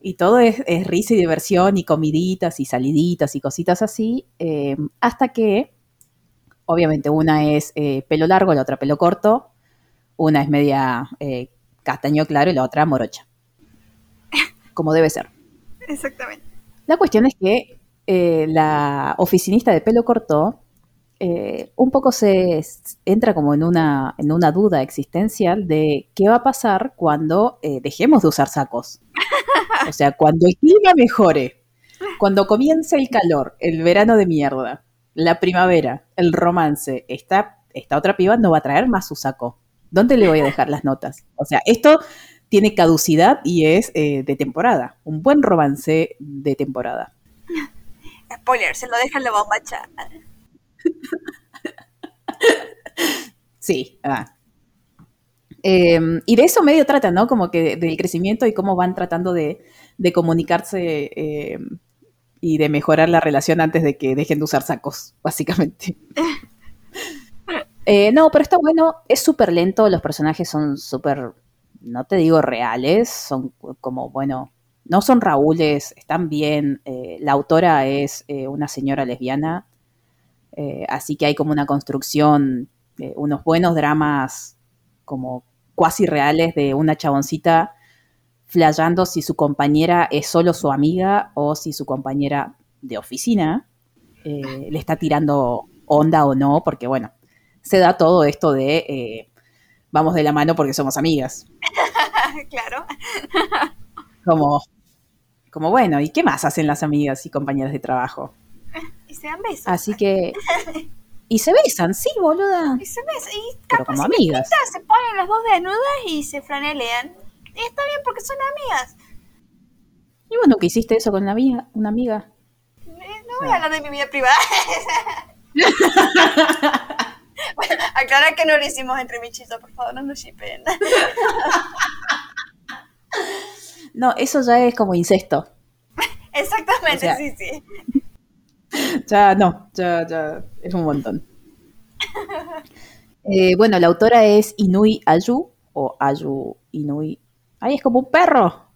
Y todo es, es risa y diversión y comiditas y saliditas y cositas así. eh, hasta que, obviamente, una es pelo largo, la otra pelo corto. Una es media castaño claro y la otra morocha. Como debe ser. Exactamente. La cuestión es que eh, la oficinista de pelo corto eh, un poco se entra como en una, en una duda existencial de qué va a pasar cuando eh, dejemos de usar sacos. O sea, cuando el clima mejore, cuando comience el calor, el verano de mierda, la primavera, el romance, esta, esta otra piba no va a traer más su saco. ¿Dónde le voy a dejar las notas? O sea, esto tiene caducidad y es eh, de temporada. Un buen romance de temporada. Spoiler, se lo dejan la bombacha. Sí. ah. Eh, y de eso medio trata, ¿no? Como que del crecimiento y cómo van tratando de, de comunicarse eh, y de mejorar la relación antes de que dejen de usar sacos, básicamente. Eh, no, pero está bueno, es súper lento, los personajes son súper, no te digo reales, son como, bueno, no son Raúles, están bien, eh, la autora es eh, una señora lesbiana, eh, así que hay como una construcción, unos buenos dramas como cuasi reales de una chaboncita flayando si su compañera es solo su amiga o si su compañera de oficina le está tirando onda o no, porque bueno, se da todo esto de eh, vamos de la mano porque somos amigas. claro. Como, como bueno, ¿y qué más hacen las amigas y compañeras de trabajo? Y se dan besos. Así que... Y se besan, sí, boluda. Y se besan. Y Pero como amigas. se ponen las dos desnudas y se franelean. Y está bien porque son amigas. ¿Y vos nunca hiciste eso con una amiga? Una amiga? Eh, No voy a hablar de mi vida privada. bueno, aclarar que no lo hicimos entre michizos, por favor, no nos shipen. No, eso ya es como incesto. Exactamente, O sea, sí, sí. Ya no, ya, ya es un montón. Eh, bueno, la autora es Inui Ayu o Ayu Inui. Ahí es como un perro.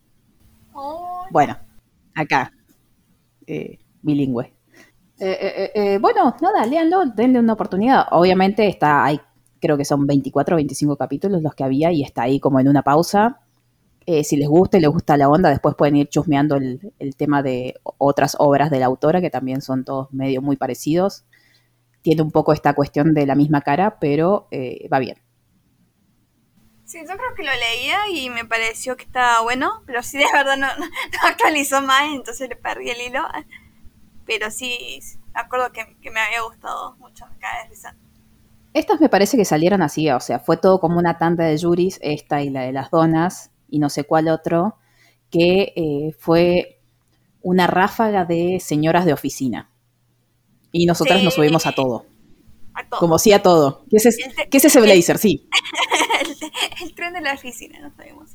Oh, Bueno, acá, eh, bilingüe. Eh, eh, eh, eh, bueno, nada, léanlo, denle una oportunidad. Obviamente está, hay, creo que son 24 o 25 capítulos los que había y está ahí como en una pausa. Eh, si les gusta y les gusta la onda, después pueden ir chusmeando el, tema de otras obras de la autora, que también son todos medio muy parecidos. tiene un poco esta cuestión de la misma cara, pero va bien. Sí, yo creo que lo leía y me pareció que estaba bueno, pero sí de verdad no, no, actualizó más, entonces le perdí el hilo. Pero sí, me acuerdo que, me había gustado mucho, me cae de risa. Estas me parece que salieron así, o sea, fue todo como una tanda de juris, esta y la de las donas, y no sé cuál otro, que eh, fue una ráfaga de señoras de oficina. Y nosotras nos subimos a todo. A todo. Como sí a todo. ¿Qué es, ese blazer? Sí. el, tren de la oficina, no sabemos.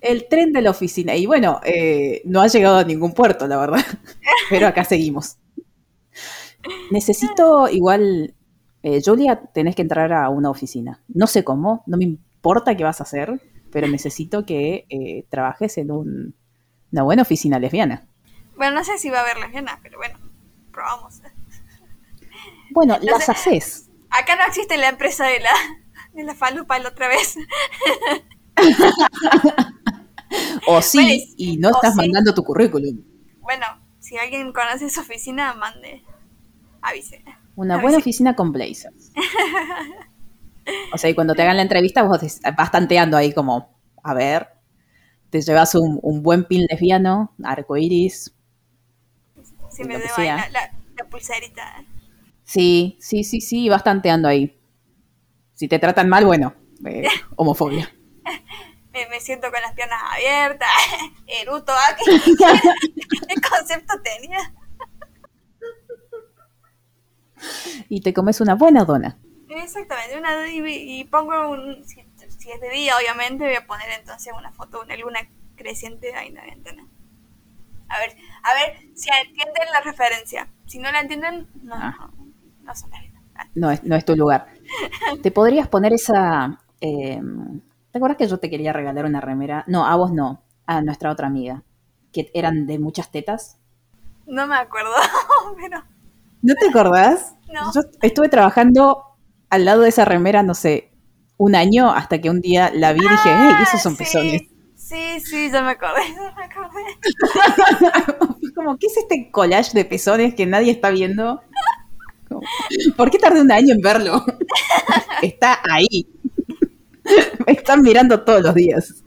El tren de la oficina. Y bueno, eh, no ha llegado a ningún puerto, la verdad. Pero acá seguimos. Necesito igual, eh, Julia, tenés que entrar a una oficina. No sé cómo, no me importa qué vas a hacer, pero necesito que eh, trabajes en una buena oficina lesbiana. Bueno, no sé si va a haber lesbiana, pero bueno, probamos. Bueno, las haces. Acá no existe la empresa de la, de la falupa la otra vez. O sí, y no estás mandando tu currículum. Bueno, si alguien conoce esa oficina, mande, avise. Una buena oficina con blazers. O sea, y cuando te hagan la entrevista, vos vas tanteando ahí como, a ver, te llevas un, buen pin lesbiano, arcoiris. Sí, me debo la, la, pulserita. Sí, sí, sí, sí, vas tanteando ahí. Si te tratan mal, bueno, eh, homofobia. me, siento con las piernas abiertas, eruto, ¿qué, concepto tenía? Y te comes una buena dona. Exactamente, una, y, pongo un, si, es de día obviamente voy a poner entonces una foto de una luna creciente ahí en la ventana. A ver, a ver si entienden la referencia. Si no la entienden, no, ah. no, son No es, no es tu lugar. Te podrías poner esa... Eh, ¿Te acuerdas que yo te quería regalar una remera? No, a vos no, a nuestra otra amiga, que eran de muchas tetas. No me acuerdo, pero... ¿No te acordás? No. Yo estuve trabajando al lado de esa remera, no sé, un año hasta que un día la vi y dije, hey, esos son pezones. Sí, sí, ya me acordé, ya me acordé. como, ¿qué es este collage de pezones que nadie está viendo? ¿Por qué tardé un año en verlo? está ahí. me están mirando todos los días.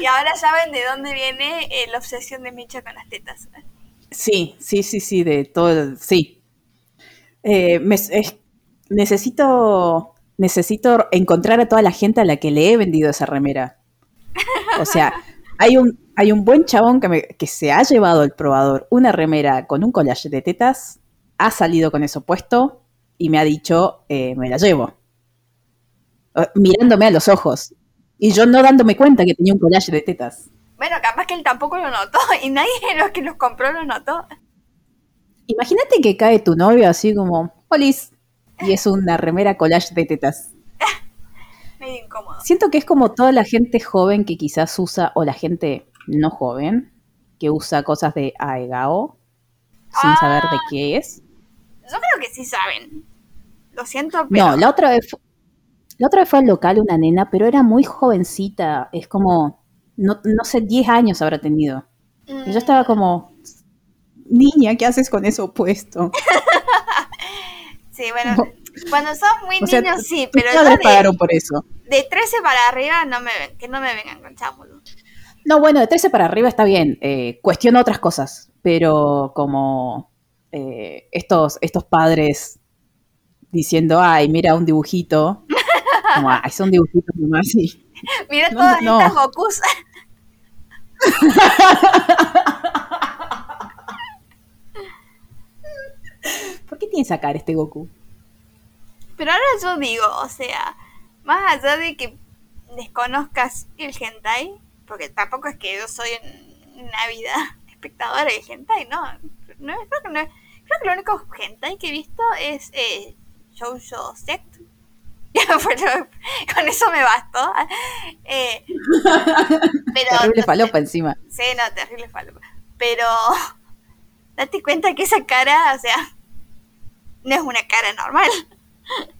Y ahora saben de dónde viene eh, la obsesión de Micha con las tetas. Sí, sí, sí, sí, de todo, sí. Eh, me, es, necesito, necesito encontrar a toda la gente a la que le he vendido esa remera. O sea, hay un, hay un buen chabón que, me, que se ha llevado al probador una remera con un collage de tetas, ha salido con eso puesto y me ha dicho, eh, me la llevo. Mirándome a los ojos. Y yo no dándome cuenta que tenía un collage de tetas. Bueno, capaz que él tampoco lo notó y nadie de los que los compró lo notó. Imagínate que cae tu novio así como, polis, y es una remera collage de tetas. Medio incómodo. Siento que es como toda la gente joven que quizás usa, o la gente no joven, que usa cosas de Aegao sin ah. saber de qué es. Yo creo que sí saben. Lo siento, pero... No, la otra vez, la otra vez fue al local una nena, pero era muy jovencita. Es como, no, no sé, 10 años habrá tenido. Y yo estaba como, niña, ¿qué haces con eso puesto? Sí, bueno, cuando son muy niños sí, pero de, pagaron por eso. De 13 para arriba no me ven, que no me vengan con chámulo. No, bueno, de 13 para arriba está bien, eh, cuestiono otras cosas, pero como eh, estos, estos padres diciendo, ay, mira un dibujito, como, ay, son dibujitos nomás, sí. Mira todas estas Gokus. ¿Por qué tiene que sacar este Goku? Pero ahora yo digo, o sea, más allá de que desconozcas el hentai, porque tampoco es que yo soy una vida espectadora de hentai, no. no creo, que no creo que lo único hentai que he visto es eh, Shoujo Sect. con eso me bastó. Eh, pero, terrible falopa encima. Sí, no, terrible falopa. Pero date cuenta que esa cara, o sea, no es una cara normal.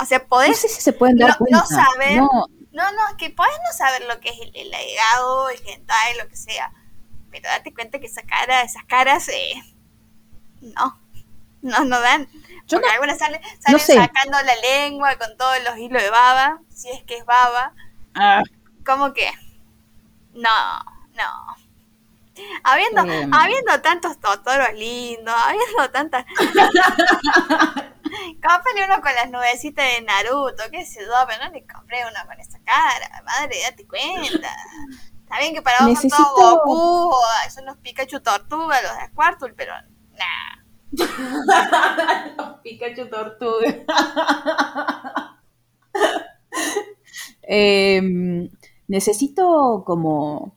O sea, podés no, sé si se pueden dar no, saber. No. no, que podés no saber lo que es el, el el hentai, lo que sea. Pero date cuenta que esa cara, esas caras, eh, no. No, no dan. Yo Porque no- algunas salen, no salen sé. sacando la lengua con todos los hilos de baba, si es que es baba. Ah, ¿Cómo que? No, no. Habiendo, Em. habiendo tantos totoros lindos, habiendo tantas. Cómprale uno con las nubecitas de Naruto, qué sé yo, pero no le compré uno con esa cara, madre, date cuenta. Está bien que para vos son Necesito- todos Goku, son los Pikachu Tortuga, los de Squirtle, pero nah. Pikachu tortuga. Em, necesito como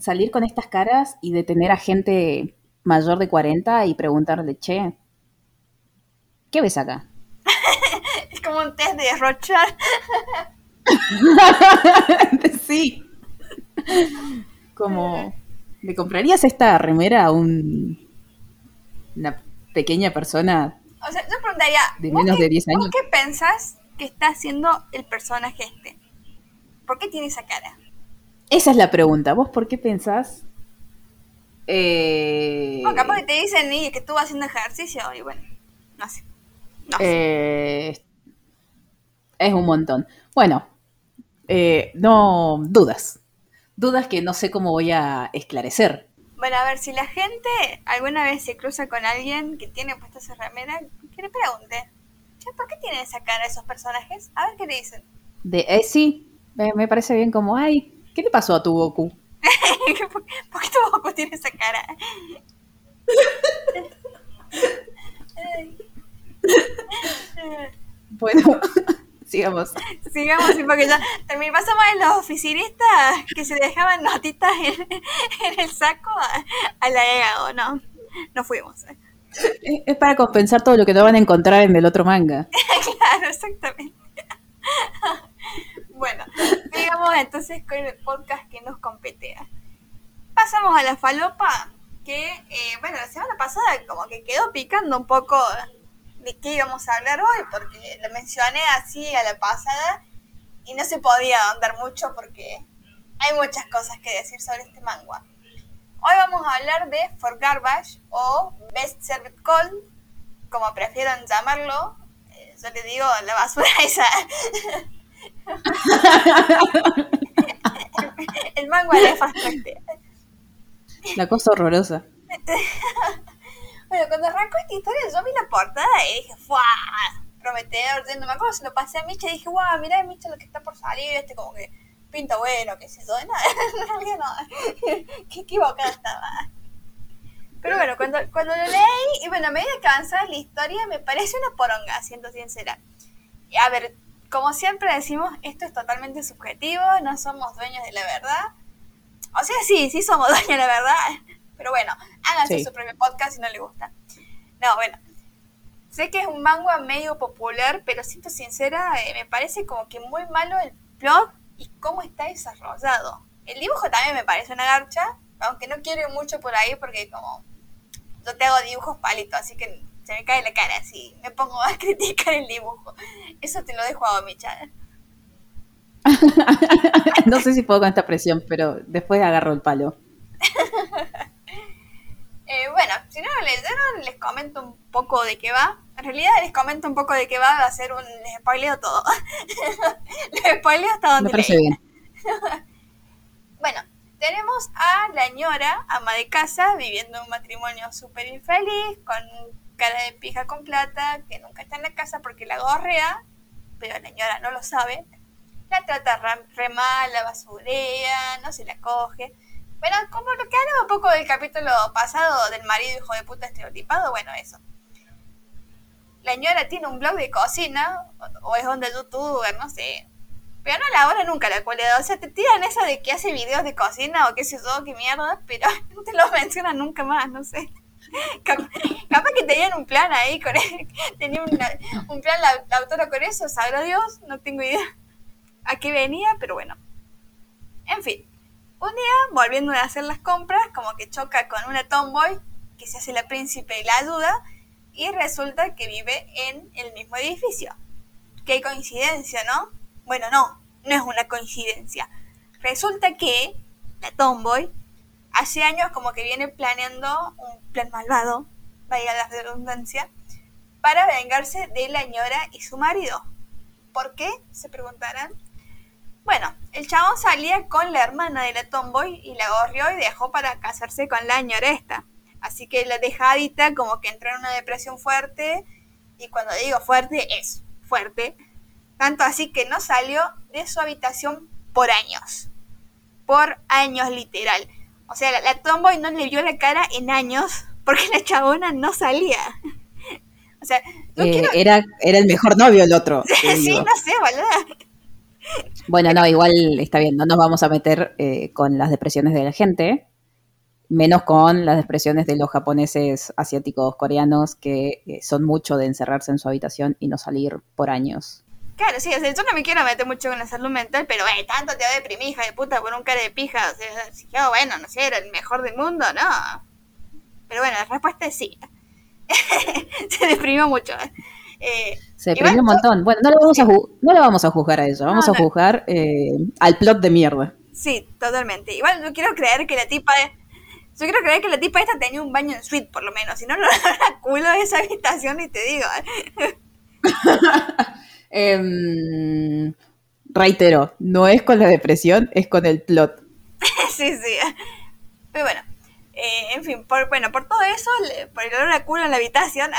salir con estas caras y detener a gente mayor de 40 y preguntarle, che, ¿qué ves acá? Es como un test de Rochard. sí. Como, ¿le comprarías esta remera a un, una pequeña persona O sea, yo preguntaría, De ¿vos menos qué- de 10 ¿vos años. qué pensás que está haciendo el personaje este? ¿Por qué tiene esa cara? Esa es la pregunta. ¿Vos por qué pensás? Eh, O capaz que te dicen y que estuvo haciendo ejercicio y bueno, no sé. No sé. eh, es un montón. Bueno, eh, no dudas. Dudas que no sé cómo voy a esclarecer. Bueno, a ver, si la gente alguna vez se cruza con alguien que tiene puesta esa remera, que le pregunte, che, ¿por qué tienen esa cara esos personajes? A ver qué le dicen. De, eh, sí, me, me parece bien como, ay, ¿qué le pasó a tu Goku? ¿Por, por qué tu Goku tiene esa cara? Bueno, sigamos. Sigamos, sí, porque ya termin- pasamos de los oficinistas que se dejaban notitas en, en el saco a, a la EGA, no, no fuimos. Es es para compensar todo lo que no van a encontrar en el otro manga. Claro, exactamente. Bueno, sigamos entonces con el podcast que nos competea. Pasamos a la falopa, que, eh, bueno, la semana pasada como que quedó picando un poco de qué íbamos a hablar hoy, porque lo mencioné así a la pasada y no se podía ahondar mucho porque hay muchas cosas que decir sobre este manga. Hoy vamos a hablar de For Garbage o Best Served Cold, como prefieran llamarlo. Eh, yo le digo la basura esa. el manga nefasto este. La cosa horrorosa. Bueno, cuando arrancó esta historia, yo vi la portada y dije, ¡fuah! Prometedor. No me acuerdo si lo pasé a Micha y dije, ¡guau! Mirá, Micha, lo que está por salir. Este, como que pinta bueno, qué sé yo. No, en realidad no. Qué equivocada estaba. Pero bueno, cuando, cuando lo leí, y bueno, a medida que avanzaba la historia, me parece una poronga, siendo sincera. A ver, como siempre decimos, esto es totalmente subjetivo, no somos dueños de la verdad. O sea, sí, sí somos dueños de la verdad. Pero bueno, háganse Sí. su propio podcast si no les gusta. No, bueno. Sé que es un manga medio popular, pero siento sincera, eh, me parece como que muy malo el plot y cómo está desarrollado. El dibujo también me parece una garcha, aunque no quiero ir mucho por ahí porque como yo te hago dibujos palitos, así que se me cae la cara así, me pongo a criticar el dibujo. Eso te lo dejo a Micha. no sé si puedo con esta presión, pero después agarro el palo. Eh, bueno, si no lo leyeron, les comento un poco de qué va. En realidad les comento un poco de qué va, va a ser un... Les spoileo todo. les spoileo hasta donde Me parece leí. bien. Bueno, tenemos a la ñora, ama de casa, viviendo un matrimonio súper infeliz, con cara de pija con plata, que nunca está en la casa porque la gorrea, pero la ñora no lo sabe. La trata ra- re mal, la basurea, no se la coge. Bueno, como lo que hablaba un poco del capítulo pasado del marido hijo de puta estereotipado, bueno, eso. La ñora tiene un blog de cocina, o- es donde youtuber, no sé. Pero no elabora nunca la cualidad. O sea, te tiran esa de que hace videos de cocina o qué sé yo, qué mierda, pero no te lo mencionan nunca más, no sé. Cap- Capaz que tenían un plan ahí, tenía un plan la, la autora con eso, sabrá Dios, no tengo idea a qué venía, pero bueno. En fin, un día, volviendo a hacer las compras, como que choca con una tomboy que se hace la príncipe y la ayuda, y resulta que vive en el mismo edificio. Qué coincidencia, ¿no? Bueno, no, no es una coincidencia. Resulta que la tomboy hace años como que viene planeando un plan malvado, vaya la redundancia, para vengarse de la ñora y su marido. ¿Por qué? Se preguntarán. Bueno, el chabón salía con la hermana de la tomboy y la gorrió y dejó para casarse con la ñora esta. Así que la dejadita como que entró en una depresión fuerte y cuando digo fuerte es fuerte. Tanto así que no salió de su habitación por años. Por años literal. O sea, la, tomboy no le vio la cara en años porque la chabona no salía. O sea, eh, era, era el mejor novio el otro. sí, no sé, boludo. Bueno, no, igual está bien, no nos vamos a meter eh, con las depresiones de la gente, menos con las depresiones de los japoneses, asiáticos, coreanos, que eh, son mucho de encerrarse en su habitación y no salir por años. Claro, sí, o sea, yo no me quiero meter mucho con la salud mental, pero eh, tanto te va a deprimir, hija de puta, por un cara de pija. O sea, si yo, bueno, no sé, era el mejor del mundo, no. Pero bueno, la respuesta es sí. Se deprimió mucho. Eh, se deprimió un montón. Bueno, no lo vamos, a, no lo vamos a juzgar a eso, vamos a juzgar eh, al plot de mierda. Sí, totalmente. Igual yo quiero creer que la tipa... Yo quiero creer que la tipa esta tenía un baño en suite, por lo menos. Si no, lo culo de esa habitación y te digo. eh, reitero, no es con la depresión, es con el plot. sí, sí. Pero bueno, eh, en fin, por, bueno, por todo eso, por el olor a culo en la habitación,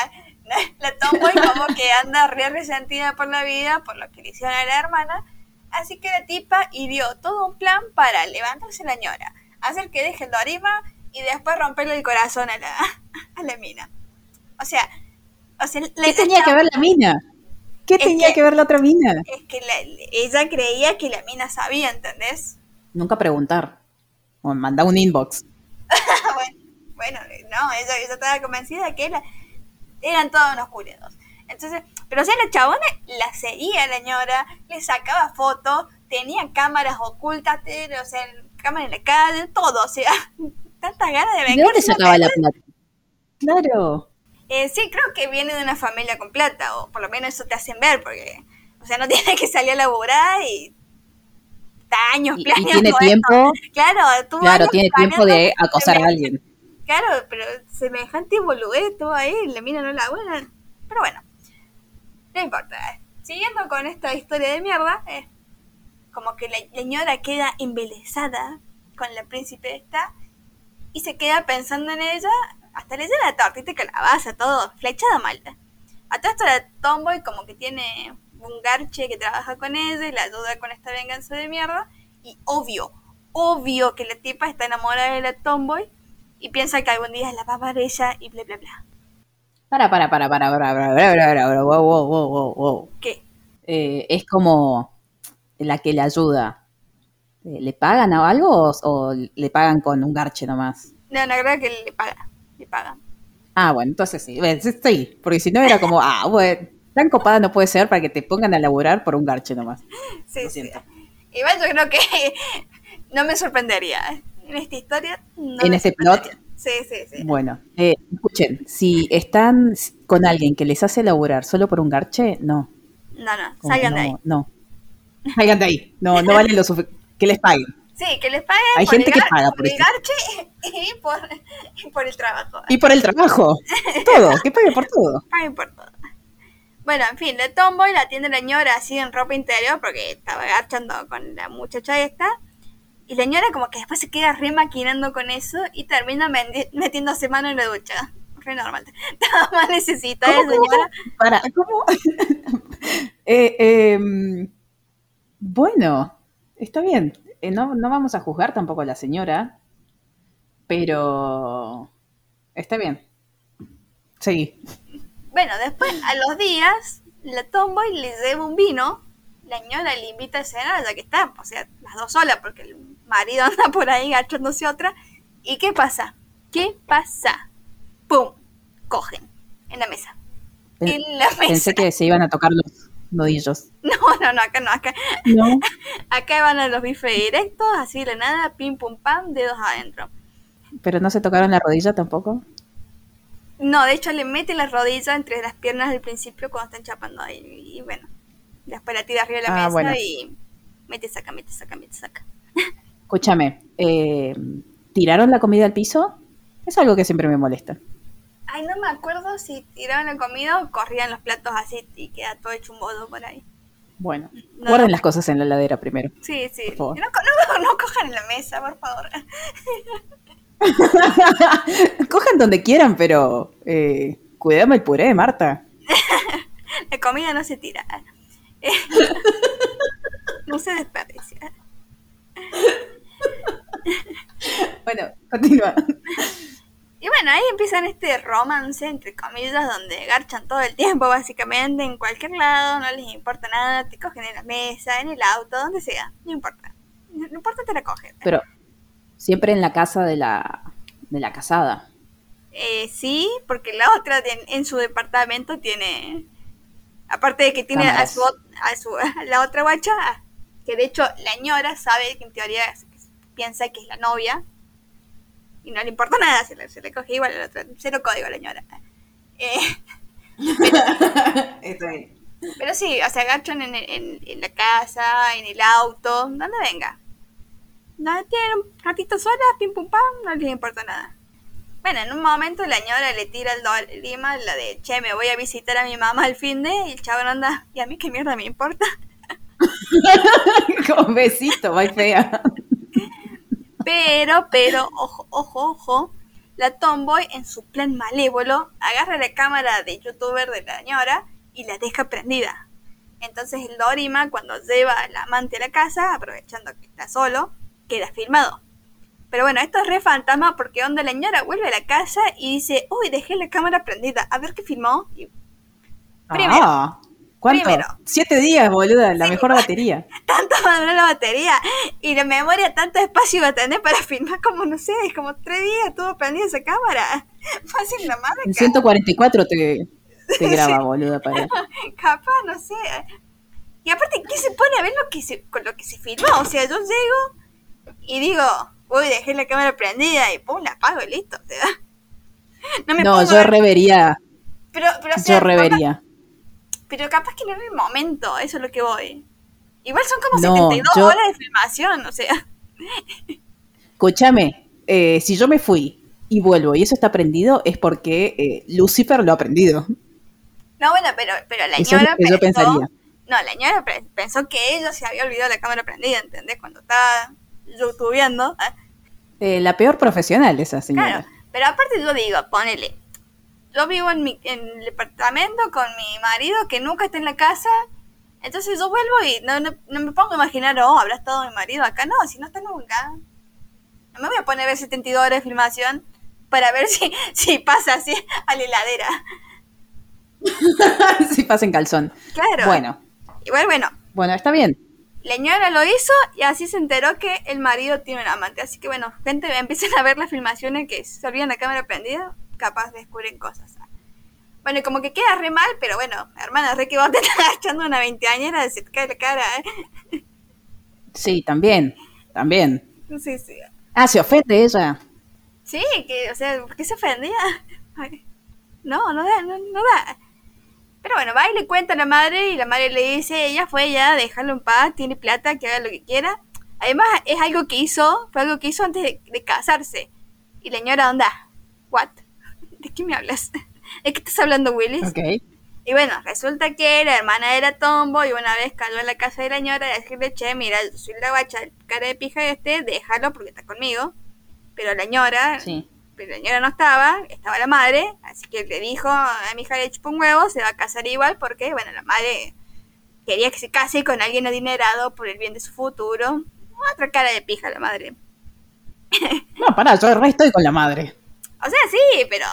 ah, la tomboy como que anda re resentida por la vida, por lo que le hicieron a la hermana. Así que la tipa ideó todo un plan para levantarse la ñora, hacer que deje el dorima y después romperle el corazón a la, a la mina. O sea, o sea ¿qué tenía que ver la mina? ¿Qué tenía que, ver la otra mina? Es que ella creía que la mina sabía, ¿entendés? Nunca preguntar. O manda un inbox. bueno, no, ella, estaba convencida que la, eran todos unos culiados. Entonces, pero o sea, la chabona la seguía la señora, le sacaba fotos, tenía cámaras ocultas, o sea, cámaras en la calle, todo, o sea, tantas ganas de venir. ¿De dónde sacaba la plata? Claro. Eh, sí, creo que viene de una familia con plata, o por lo menos eso te hacen ver, porque, o sea, no tiene que salir a laborar y años y, y tiene tiempo claro tú claro tiene tiempo de acosar a alguien Claro, pero semejante boludez todo ahí, la mina no la buena. Pero bueno, no importa. Siguiendo con esta historia de mierda, es como que la señora queda embelesada con la príncipe esta y se queda pensando en ella hasta le lleva la tortita que la basa, todo flechada mal. A todo esto la tomboy como que tiene un garche que trabaja con ella y la ayuda con esta venganza de mierda. Y obvio, obvio que la tipa está enamorada de la tomboy y piensa que algún día es la papá de ella y bla bla bla. Para, para, para, para, para, para, para, para, para, wow, wow, wow, wow. ¿Qué? Eh, es como la que le ayuda. Eh, ¿Le pagan o algo o, le pagan con un garche nomás? No, no, creo que le pagan. Le pagan. Ah, bueno, entonces sí. Sí, porque si no era como, ah, bueno, tan copada no puede ser para que te pongan a laburar por un garche nomás. Sí, sí. Igual yo creo que no me sorprendería. En esta historia. en este plot. Sí, sí, sí. Bueno, eh, escuchen, si están con alguien que les hace laburar solo por un garche, no. No, no, salgan de ahí. No. Salgan de ahí. No, no vale lo suficiente. Que les paguen. Sí, que les paguen. Hay gente que paga por, el garche y por, y por el trabajo. Y por el trabajo. todo, que paguen por todo. Paguen por todo. Bueno, en fin, de Tomboy la tiene la señora así en ropa interior porque estaba agachando con la muchacha esta. Y la señora como que después se queda re maquinando con eso y termina metiéndose mano en la ducha. Re normal. Nada más necesita ¿Cómo, señora. Para, ¿cómo? Eh, em, bueno, está bien. Eh, no, no vamos a juzgar tampoco a la señora, pero está bien. Sí. Bueno, después, a los días, la tomboy le lleva un vino, la señora le invita a cenar, ya que está, o sea, las dos solas, porque el marido anda por ahí agachándose otra. ¿Y qué pasa? ¿Qué pasa? ¡Pum! Cogen en la mesa. En la mesa. Pensé que se iban a tocar los nodillos. No, no, no, acá no, acá. No. acá van a los bifes directos, así de nada, pim pum pam, dedos adentro. ¿Pero no se tocaron la rodilla tampoco? No, de hecho le mete la rodilla entre las piernas al principio cuando están chapando ahí. Y, bueno, después la tira arriba de la ah, mesa y mete, saca, mete, saca, mete, saca. Escúchame, eh, ¿tiraron la comida al piso? Es algo que siempre me molesta. Ay, no me acuerdo si tiraban la comida o corrían los platos así y queda todo hecho un bodo por ahí. Bueno, guarden las cosas en la heladera primero. Sí, sí. No, no, cojan en la mesa, por favor. cojan donde quieran, pero eh, cuidame el puré, Marta. la comida no se tira. no se desperdicia. bueno, continúa. Y bueno, ahí empiezan este romance, entre comillas, donde garchan todo el tiempo, básicamente, en cualquier lado, no les importa nada, te cogen en la mesa, en el auto, donde sea, no importa. No, importa, te la cogen. Pero siempre en la casa de la, de la casada. Eh, sí, porque la otra en su departamento tiene, aparte de que tiene a su, a su, la otra guacha, que de hecho la ñora sabe que en teoría piensa que es la novia, y no le importa nada, se le, se le coge igual al otro, cero código a la señora. Eh, pero, sí, o sea, agachan en, en, la casa, en el auto, donde venga. No tienen un ratito sola, pim pum pam, no les importa nada. Bueno, en un momento la señora le tira el lima, la de, che, me voy a visitar a mi mamá al fin de, y el chaval anda, ¿y a mí qué mierda me importa? Con besito, va fea. Pero, pero, ojo, ojo, ojo, la Tomboy en su plan malévolo agarra la cámara de youtuber de la señora y la deja prendida. Entonces el Dorima cuando lleva al amante a la casa, aprovechando que está solo, queda filmado. Pero bueno, esto es re fantasma porque onda la señora vuelve a la casa y dice, uy, dejé la cámara prendida, a ver qué filmó. Primero, ah. ¿Cuánto? Primero. Siete días, boluda, la mejor batería. Tanto maduró la batería y la memoria tanto espacio iba a tener para filmar como, no sé, como tres días tuvo prendida esa cámara. Fácil la madre. En 144 te, te graba, boluda, para. Capaz, no sé. Y aparte, ¿qué se pone a ver lo que se, con lo que se filmó? O sea, yo llego y digo, uy, dejé la cámara prendida y pum, la apago y listo. no, me no yo revería. Pero, pero, yo revería. Pero capaz que no era el momento, eso es lo que voy. Igual son como 72 horas de filmación, o sea. Escúchame, eh, si yo me fui y vuelvo y eso está prendido, es porque eh, Lucifer lo ha aprendido. No, bueno, pero, pero la señora pensó, yo pensaría. No, la pensó que ella se había olvidado la cámara prendida, ¿entendés? Cuando estaba youtubeando. ¿eh? la peor profesional esa señora. Claro, pero aparte yo digo, ponele, yo vivo en, mi, en el departamento con mi marido que nunca está en la casa. Entonces yo vuelvo y no, no, me pongo a imaginar, oh, habrá estado mi marido acá. No, si no está nunca. No me voy a poner a ver 72 horas de filmación para ver si, si pasa así a la heladera. si pasa en calzón. Claro. Bueno. Igual, bueno. Bueno, está bien. La señora lo hizo y así se enteró que el marido tiene un amante. Así que bueno, gente, empiecen a ver las filmaciones que se olvidan la cámara prendida capaz descubren cosas. Bueno, y como que queda re mal, pero bueno, hermana, re que vos te estás echando una veinteañera, se te cae la cara, ¿eh? Sí, también, también. Sí, sí. Ah, se ofende ella. Sí, que, o sea, ¿por qué se ofendía? no, no da, no, da. Pero bueno, va y le cuenta a la madre y la madre le dice, ella fue ya, déjalo en paz, tiene plata, que haga lo que quiera. Además, es algo que hizo, fue algo que hizo antes de, de casarse. Y la señora, onda, what? ¿De qué me hablas? ¿De qué estás hablando, Willis? Y bueno, resulta que la hermana era Tombo y una vez cayó en la casa de la señora y decirle, che, mira, soy la guacha, cara de pija este, déjalo porque está conmigo. Pero la señora, sí. pero la señora no estaba, estaba la madre, así que le dijo a mi hija le chupó un huevo, se va a casar igual porque, bueno, la madre quería que se case con alguien adinerado por el bien de su futuro. Otra cara de pija la madre. No, pará, yo estoy con la madre. O sea, sí, pero.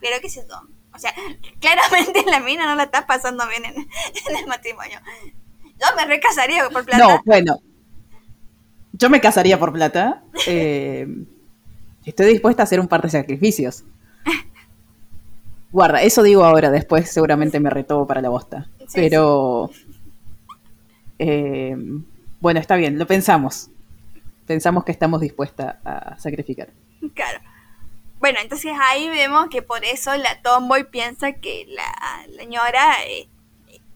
Pero qué es eso. O sea, claramente la mina no la está pasando bien en, el matrimonio. Yo me recasaría por plata. No, bueno. Yo me casaría por plata. Eh, estoy dispuesta a hacer un par de sacrificios. Guarda, eso digo ahora, después seguramente me retobo para la bosta. Pero. Eh, bueno, está bien, lo pensamos. Pensamos que estamos dispuestas a sacrificar. Claro. Bueno, entonces ahí vemos que por eso la Tomboy piensa que la, señora eh,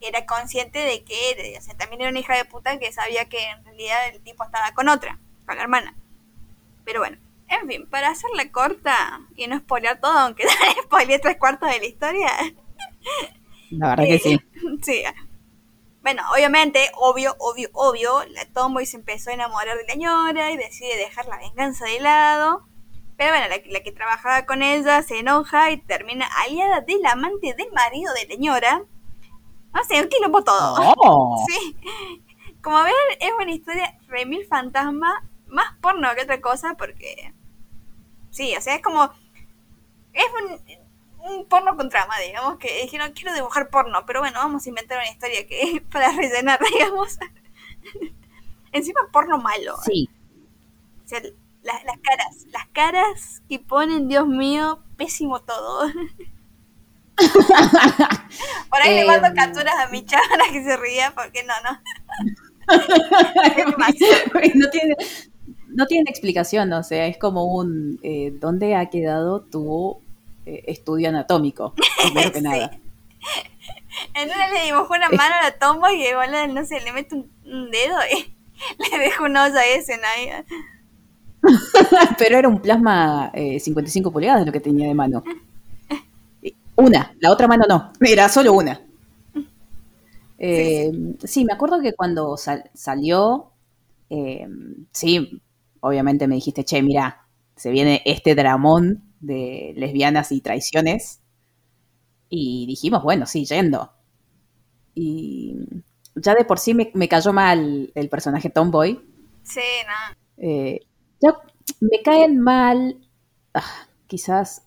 era consciente de que también era una hija de puta que sabía que en realidad el tipo estaba con otra, con la hermana. Pero bueno, En fin, para hacerla corta y no spoilear todo, aunque spoileé tres cuartos de la historia. La verdad que sí. sí. Bueno, obviamente, obvio, obvio, obvio, la Tomboy se empezó a enamorar de la señora y decide dejar la venganza de lado. Pero bueno, la, que trabajaba con ella se enoja y termina aliada del amante del marido de la señora. No sé, un quilombo todo. Oh. Sí. Como ven, es una historia remil fantasma, más porno que otra cosa, porque. Sí, o sea, es como. Es un, un porno con trama, digamos, que dijeron, quiero dibujar porno, pero bueno, vamos a inventar una historia que para rellenar, digamos. Encima porno malo. Sí. O sea, las, las caras, las caras que ponen, Dios mío, pésimo todo. Por ahí le mando em. capturas a mi chava que se ría, porque no, no. no tiene no tiene explicación, o sea, es como un eh, ¿dónde ha quedado tu eh, estudio anatómico? Primero que nada. En una le dibujó una mano a la tomba y igual no sé, le mete un, dedo y le dejo un oso a ese, ¿no? Pero era un plasma 55 eh, pulgadas lo que tenía de mano. Una, la otra mano no, era solo una. Eh, sí, me acuerdo que cuando salió, eh, sí, obviamente me dijiste, che, mira, se viene este dramón de lesbianas y traiciones. Y dijimos, bueno, sí, yendo. Y ya de por sí me, cayó mal el personaje Tomboy. Sí, no. Eh, me caen mal. Ah, quizás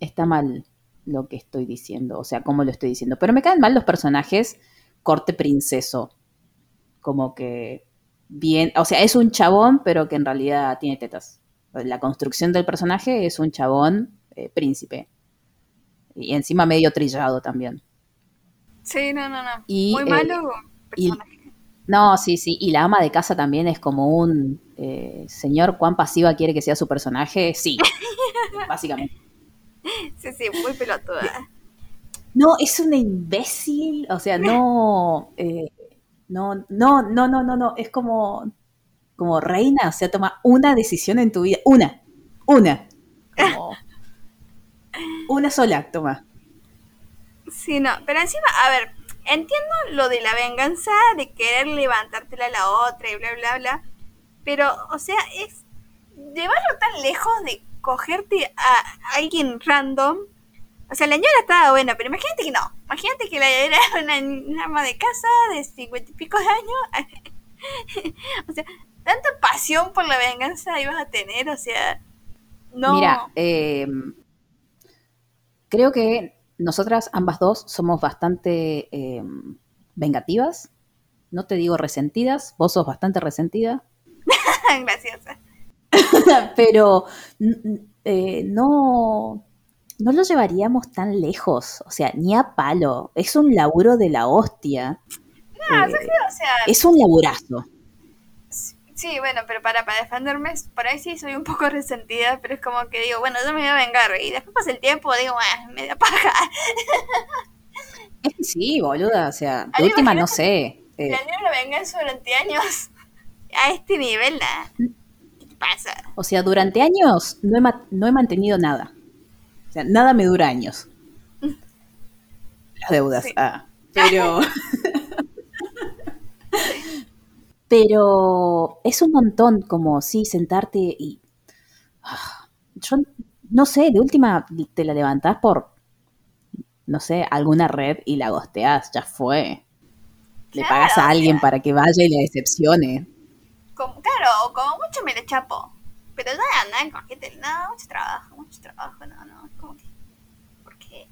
está mal lo que estoy diciendo, o sea, cómo lo estoy diciendo. Pero me caen mal los personajes corte princeso. Como que bien, o sea, es un chabón, pero que en realidad tiene tetas. La construcción del personaje es un chabón eh, príncipe. Y encima medio trillado también. Sí, no, no, no. Muy eh, malo. no, sí, sí. Y la ama de casa también es como un eh, señor, ¿cuán pasiva quiere que sea su personaje? Sí, básicamente. Sí, sí, muy pelotuda. No, es una imbécil, o sea, no, eh, no, no, no, no, no, no, es como, como reina, o sea, toma una decisión en tu vida, una, una, como, una sola, toma. Sí, no, pero encima, a ver, entiendo lo de la venganza, de querer levantártela a la otra y bla, bla, bla, pero, o sea, es llevarlo tan lejos de cogerte a alguien random. O sea, la señora estaba buena, pero imagínate que no. Imagínate que la era una, ama de casa de cincuenta y pico de años. o sea, tanta pasión por la venganza ibas a tener, o sea, no. Mira, em, creo que nosotras ambas dos somos bastante em, vengativas. No te digo resentidas, vos sos bastante resentida. Gracias. pero eh, no, no lo llevaríamos tan lejos, o sea, ni a palo. Es un laburo de la hostia. No, eh, o sea, es un laburazo. Sí, bueno, pero para, para defenderme, por ahí sí soy un poco resentida, pero es como que digo, bueno, yo me voy a vengar. Y después pasa el tiempo, digo, ah, media paja. Es que sí, boluda, o sea, de última no sé. Eh. La venganza durante años a este nivel, ¿no? pasa? O sea, durante años no he, no he mantenido nada. O sea, nada me dura años. Las deudas. Ah, pero. pero es un montón como, sí, sentarte y. Ah, yo no sé, de última te la levantás por, no sé, alguna red y la gosteás, ya fue. Le pagas a alguien para que vaya y le decepcione claro, como mucho me le chapo. Pero ya anda con gente, no, mucho trabajo, mucho trabajo, no, no, es como que, ¿por qué?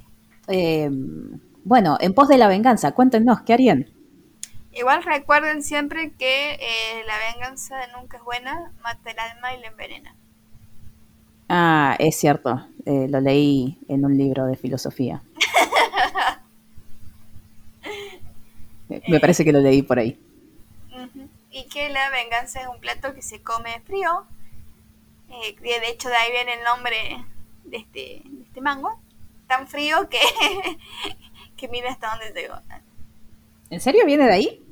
Eh, bueno, en pos de la venganza, cuéntenos, ¿qué harían? Igual recuerden siempre que eh, la venganza nunca es buena, mata el alma y la envenena. Ah, es cierto, eh, lo leí en un libro de filosofía. Me parece que lo leí por ahí y que la venganza es un plato que se come frío. Eh, de hecho, de ahí viene el nombre de este, de este mango. Tan frío que, que mira hasta dónde llegó. ¿En serio viene de ahí?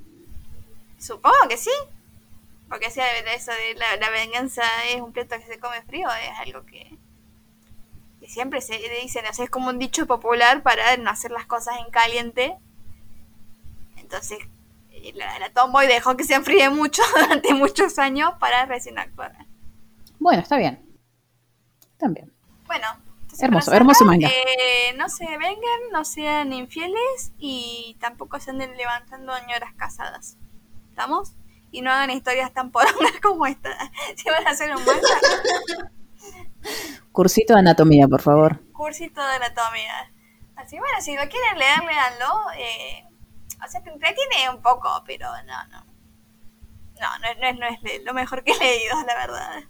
Supongo que sí. Porque si eso de la, la, venganza es un plato que se come frío, es algo que, que siempre se dicen, es como un dicho popular para no hacer las cosas en caliente. Entonces, la, la Tomboy dejó que se enfríe mucho durante muchos años para recién actuar. Bueno, está bien. También. Bueno, hermoso, hermoso manga. Eh, no se vengan, no sean infieles y tampoco se anden levantando señoras casadas. ¿Estamos? Y no hagan historias tan porongas como esta. Si van a hacer un manga. Cursito de anatomía, por favor. Cursito de anatomía. Así bueno, si lo quieren leer, leanlo. Eh, o sea, te entretiene un poco, pero no, no. No, no, no, es, no es lo mejor que he leído, la verdad.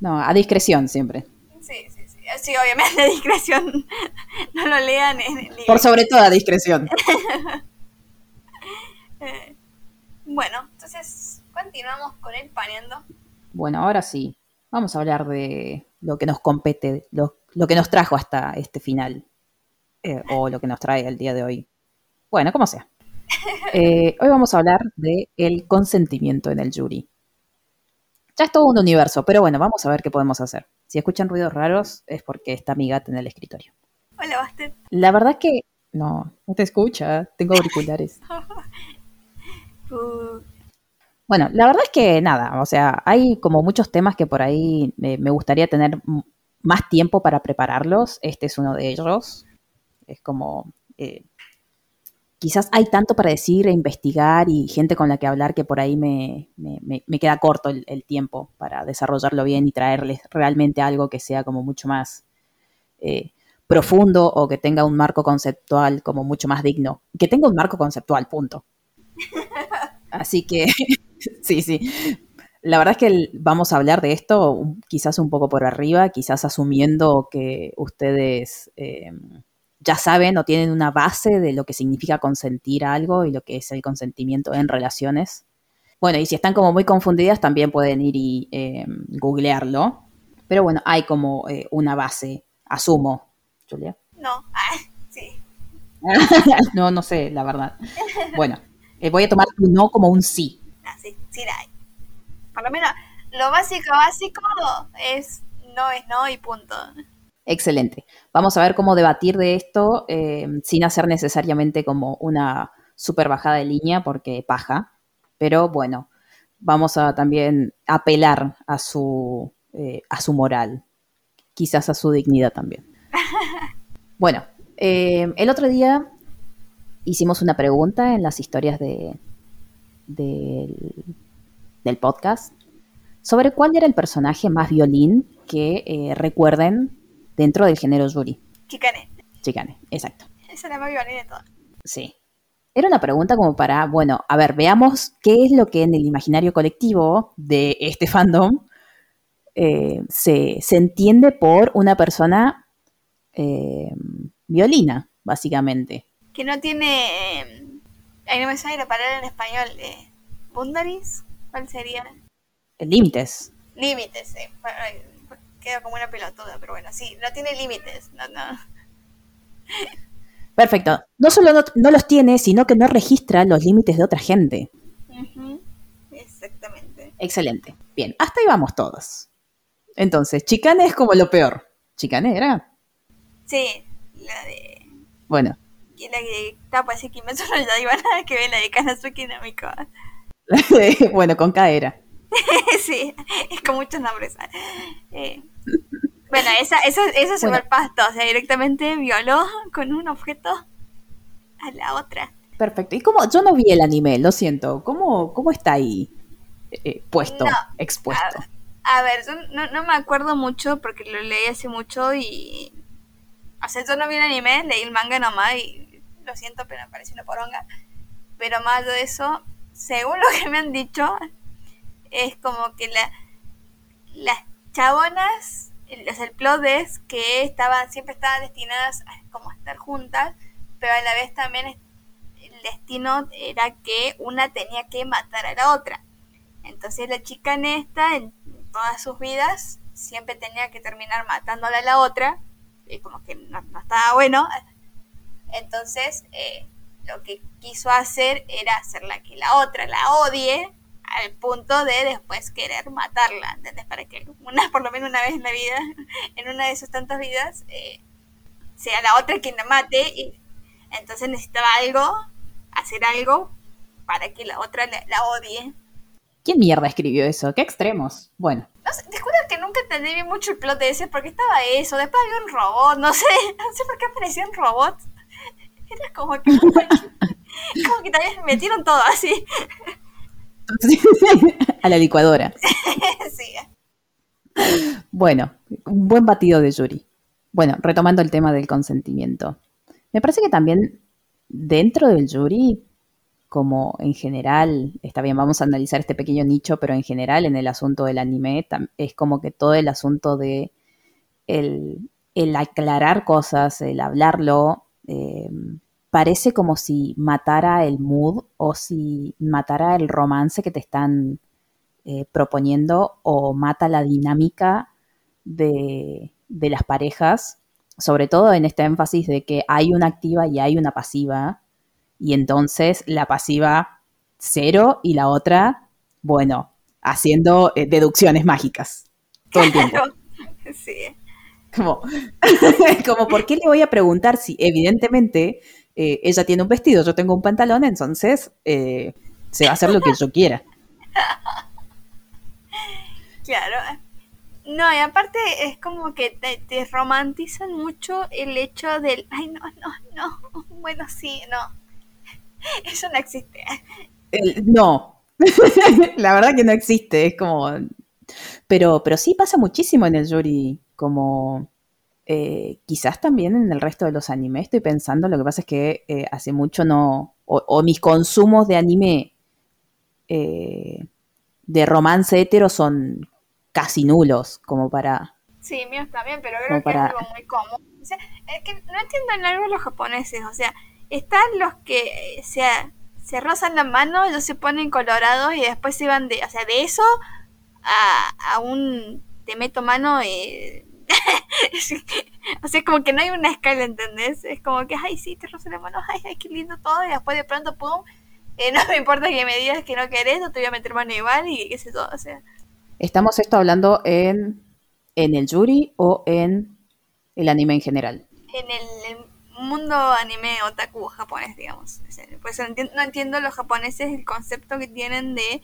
No, a discreción siempre. Sí, sí, sí. Sí, obviamente a discreción. No lo lean en Por sobre todo a discreción. Eh, bueno, entonces continuamos con el paneando. Bueno, ahora sí. Vamos a hablar de lo que nos compete, lo, que nos trajo hasta este final. Eh, o lo que nos trae el día de hoy. Bueno, como sea. Eh, hoy vamos a hablar de el consentimiento en el jury. Ya es todo un universo, pero bueno, vamos a ver qué podemos hacer. Si escuchan ruidos raros es porque está mi gata en el escritorio. Hola, Bastet. La verdad que no, no te escucha, tengo auriculares. Uh. Bueno, la verdad es que nada, o sea, hay como muchos temas que por ahí eh, me gustaría tener más tiempo para prepararlos. Este es uno de ellos. Es como eh, quizás hay tanto para decir e investigar y gente con la que hablar que por ahí me, queda corto el, tiempo para desarrollarlo bien y traerles realmente algo que sea como mucho más eh, profundo o que tenga un marco conceptual como mucho más digno. Que tenga un marco conceptual, punto. Así que, sí, sí. La verdad es que vamos a hablar de esto quizás un poco por arriba, quizás asumiendo que ustedes... Eh, ya saben o tienen una base de lo que significa consentir algo y lo que es el consentimiento en relaciones. Bueno, y si están como muy confundidas, también pueden ir y eh, googlearlo. Pero bueno, hay como eh, una base, asumo, Julia. No, ah, sí. no, no sé, la verdad. Bueno, eh, voy a tomar un no como un sí. Ah, sí, sí la hay. Por lo menos, lo básico, básico es no es no y punto. Excelente. Vamos a ver cómo debatir de esto eh, sin hacer necesariamente como una super bajada de línea, porque paja. Pero bueno, vamos a también apelar a su, eh, a su moral, quizás a su dignidad también. Bueno, eh, el otro día hicimos una pregunta en las historias de, del podcast sobre cuál era el personaje más violín que recuerden dentro del género Yuri. Chicane. Chicane, exacto. Esa es la más de todas. Sí. Era una pregunta como para, bueno, a ver, veamos qué es lo que en el imaginario colectivo de este fandom eh, se, entiende por una persona eh, violina, básicamente. Que no tiene. Ahí no me sale la palabra en español. Eh, ¿Bundaris? ¿Cuál sería? Límites. Límites, sí como una pelotuda, pero bueno, sí, no tiene límites, no, no. Perfecto. No solo no, los tiene, sino que no registra los límites de otra gente. Exactamente. Excelente. Bien, hasta ahí vamos todos. Entonces, Chicane es como lo peor. ¿Chicane era? Sí, la de. Bueno. La que tapa así que me solo ya iba nada que ver la de Kanazuki Namiko. bueno, con K era. sí, es con muchos nombres. Eh, bueno, esa, esa, esa se pasto, o sea, directamente violó con un objeto a la otra. Perfecto. ¿Y cómo? Yo no vi el anime, lo siento. ¿Cómo, cómo está ahí eh, puesto, expuesto? A, ver, yo no, no, me acuerdo mucho porque lo leí hace mucho y... O sea, yo no vi el anime, leí el manga nomás y lo siento, pero me pareció una poronga. Pero más de eso, según lo que me han dicho, es como que la, las chabonas, el plot es que estaban, siempre estaban destinadas a como estar juntas, pero a la vez también el destino era que una tenía que matar a la otra. Entonces la chica en esta, en todas sus vidas, siempre tenía que terminar matándola a la otra, y como que no, estaba bueno. Entonces, eh, lo que quiso hacer era hacerla que la otra la odie al punto de después querer matarla, ¿entendés? Para que una, por lo menos una vez en la vida, en una de sus tantas vidas, eh, sea la otra quien la mate y entonces necesitaba algo, hacer algo para que la otra la, odie. ¿Quién mierda escribió eso? ¿Qué extremos? Bueno. No sé, te juro que nunca entendí mucho el plot de ese porque estaba eso, después había un robot, no sé, no sé por qué aparecían robots. Era como que, como que también metieron todo así. A la licuadora. sí. Bueno, un buen batido de Yuri. Bueno, retomando el tema del consentimiento. Me parece que también dentro del Yuri, como en general, está bien, vamos a analizar este pequeño nicho, pero en general en el asunto del anime es como que todo el asunto de el, aclarar cosas, el hablarlo, eh, parece como si matara el mood o si matara el romance que te están eh, proponiendo o mata la dinámica de, de, las parejas, sobre todo en este énfasis de que hay una activa y hay una pasiva, y entonces la pasiva cero y la otra, bueno, haciendo eh, deducciones mágicas todo el tiempo. Sí. Como, como, ¿por qué le voy a preguntar si evidentemente eh, ella tiene un vestido, yo tengo un pantalón, entonces eh, se va a hacer lo que yo quiera. Claro. No, y aparte es como que te, romantizan mucho el hecho del, ay, no, no, no, bueno, sí, no. Eso no existe. no, la verdad que no existe, es como... Pero, pero sí pasa muchísimo en el Yuri, como eh, quizás también en el resto de los animes estoy pensando, lo que pasa es que eh, hace mucho no, o, mis consumos de anime eh, de romance hetero son casi nulos, como para... Sí, míos también, pero creo que es algo muy común. O sea, es que no entiendo en algo los japoneses, o sea, están los que se, se rozan la mano, ellos se ponen colorados y después se van de, o sea, de eso a, a un te meto mano eh, o sea, como que no hay una escala, ¿entendés? Es como que, ay, sí, te rozo la mano, ay, ay, qué lindo todo, y después de pronto, pum, eh, no me importa que me digas que no querés, no te voy a meter mano igual, y qué sé todo, o sea. ¿Estamos esto hablando en, en el Yuri o en el anime en general? En el, mundo anime otaku japonés, digamos. pues no entiendo los japoneses el concepto que tienen de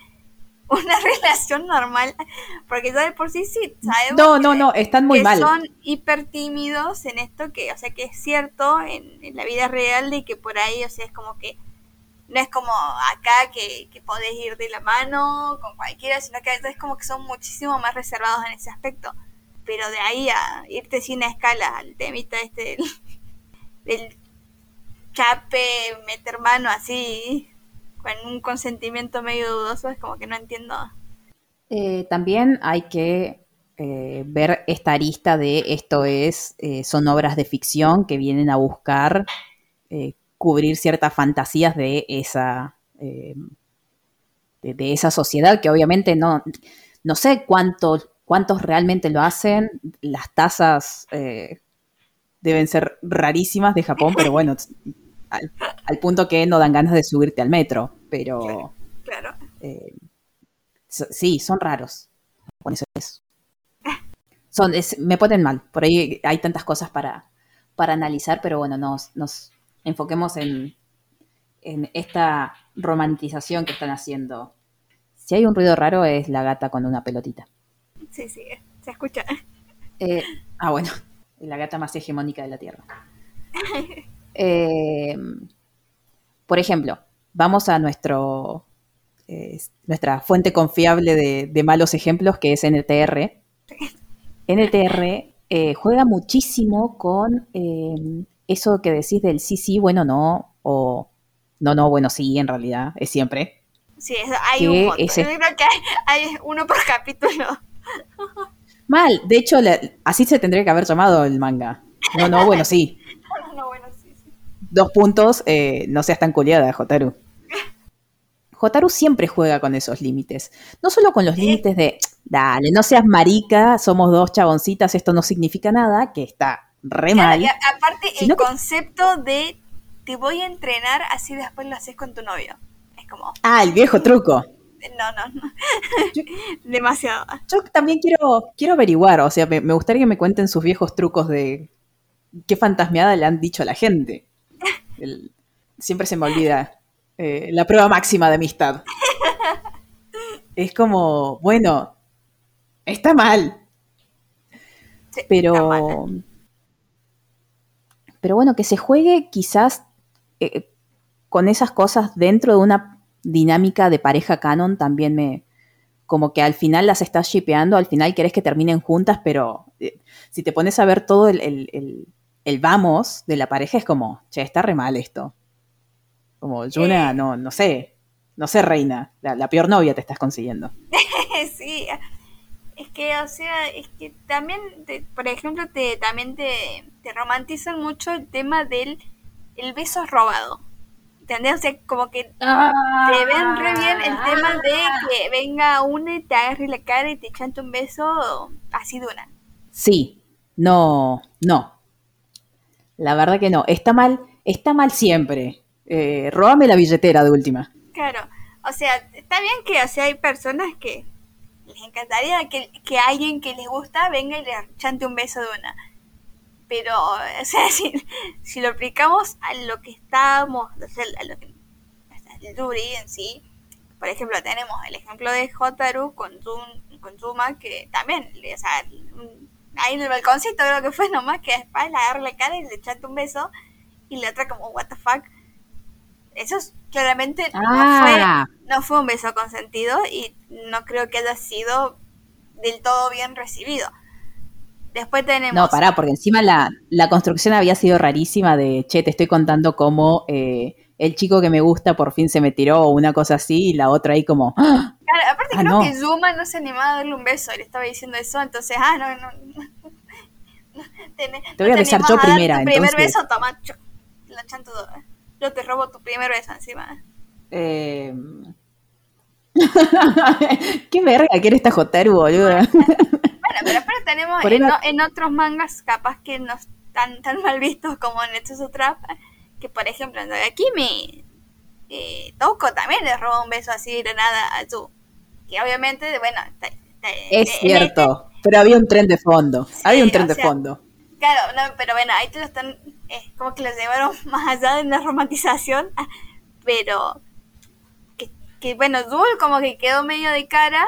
una relación normal, porque ya de por sí sí sabemos no, no, no, están muy mal. son hiper tímidos en esto que, o sea, que es cierto en, la vida real de que por ahí, o sea, es como que no es como acá que, que podés ir de la mano con cualquiera, sino que es como que son muchísimo más reservados en ese aspecto. Pero de ahí a irte sin escala al temita este del, del chape, meter mano así, con un consentimiento medio dudoso, es como que no entiendo. Eh, también hay que eh, ver esta arista de esto es, eh, son obras de ficción que vienen a buscar cubrir ciertas fantasías de esa, de, esa sociedad que obviamente no, no sé cuántos, cuántos realmente lo hacen, las tasas deben ser rarísimas de Japón, pero bueno, al, punto que no dan ganas de subirte al metro, pero... Claro. Eh, sí, son raros. Con eso es. Son, me ponen mal. Por ahí hay tantas cosas para, para analizar, pero bueno, nos, nos enfoquemos en, en esta romantización que están haciendo. Si hay un ruido raro es la gata con una pelotita. Sí, sí, se escucha. Eh, ah, bueno, la gata más hegemónica de la Tierra. Eh, por ejemplo, vamos a nuestro, eh, nuestra fuente confiable de, malos ejemplos, que es NTR. NTR eh, juega muchísimo con eso que decís del sí, sí, bueno, no, o no, no, bueno, sí, en realidad, es siempre. Sí, hay un montón. Yo creo que hay, uno por capítulo. Mal, de hecho, así se tendría que haber llamado el manga. No, no, bueno, sí. Dos puntos, eh, no seas tan culiada, Jotaru. Jotaru siempre juega con esos límites. No solo con los límites de, dale, no seas marica, somos dos chaboncitas, esto no significa nada, que está re mal. aparte, el concepto de te voy a entrenar, así después lo haces con tu novio. Es como. Ah, el viejo truco. no, no, no. Demasiado. Yo también quiero, quiero averiguar, o sea, me, me, gustaría que me cuenten sus viejos trucos de qué fantasmeada le han dicho a la gente. El, siempre se me olvida eh, la prueba máxima de amistad. Es como, bueno, está mal. Sí, pero, está mal. pero bueno, que se juegue quizás eh, con esas cosas dentro de una dinámica de pareja canon también me, como que al final las estás shipeando, al final querés que terminen juntas, pero eh, si te pones a ver todo el, el, el, el, vamos de la pareja es como, che, está re mal esto. Como, Yuna, Eh. no, no sé, no sé, reina, la, la peor novia te estás consiguiendo. sí, es que, o sea, es que también, te- por ejemplo, te, también te, te romantizan mucho el tema del el beso robado. ¿Entendés? O sea, como que te ven re bien el tema de que venga una y te agarre la cara y te chante un beso así de una. Sí, no, no. La verdad que no. Está mal, está mal siempre. Eh, róbame la billetera de última. Claro, o sea, está bien que o sea, hay personas que les encantaría que, alguien que les gusta venga y le chante un beso de una. Pero, o sea, si, lo aplicamos a lo que estábamos, o sea, a lo que el Yuri en sí, por ejemplo, tenemos el ejemplo de Hotaru con, Zum- con Zuma, que también, o sea, ahí en el balconcito creo que fue nomás que después le agarra la cara y le chanta un beso, y la otra como, what the fuck. Eso es- claramente no fue Ah, no fue un beso consentido y no creo que haya sido del todo bien recibido. Después tenemos... no, pará, porque encima la, la construcción había sido rarísima de, che, te estoy contando cómo eh, el chico que me gusta por fin se me tiró o una cosa así y la otra ahí como, ¡ah! Claro, aparte Ah, creo no. que Zuma no se animaba a darle un beso, le estaba diciendo eso, entonces, ah, no, no, no, no, te, Te voy a besar yo primera, Tu primer entonces. beso, toma, yo, la chanto todo. Yo te robo tu primer beso encima. eh, ¿Qué verga quiere esta Jotaru, boludo? Bueno, pero tenemos Por en, o- en otros mangas capaz que no están tan mal vistos como en Netsuzo Trap, que por ejemplo en Dogakimi, eh, Touko también le roba un beso así de nada a Zu. Que obviamente, bueno, Es cierto, pero había un tren de fondo. había un tren de sea, fondo. este- claro, no, pero bueno, ahí te lo están, eh, como que lo llevaron más allá de una romantización, pero que, que bueno, Zul como que quedó medio de cara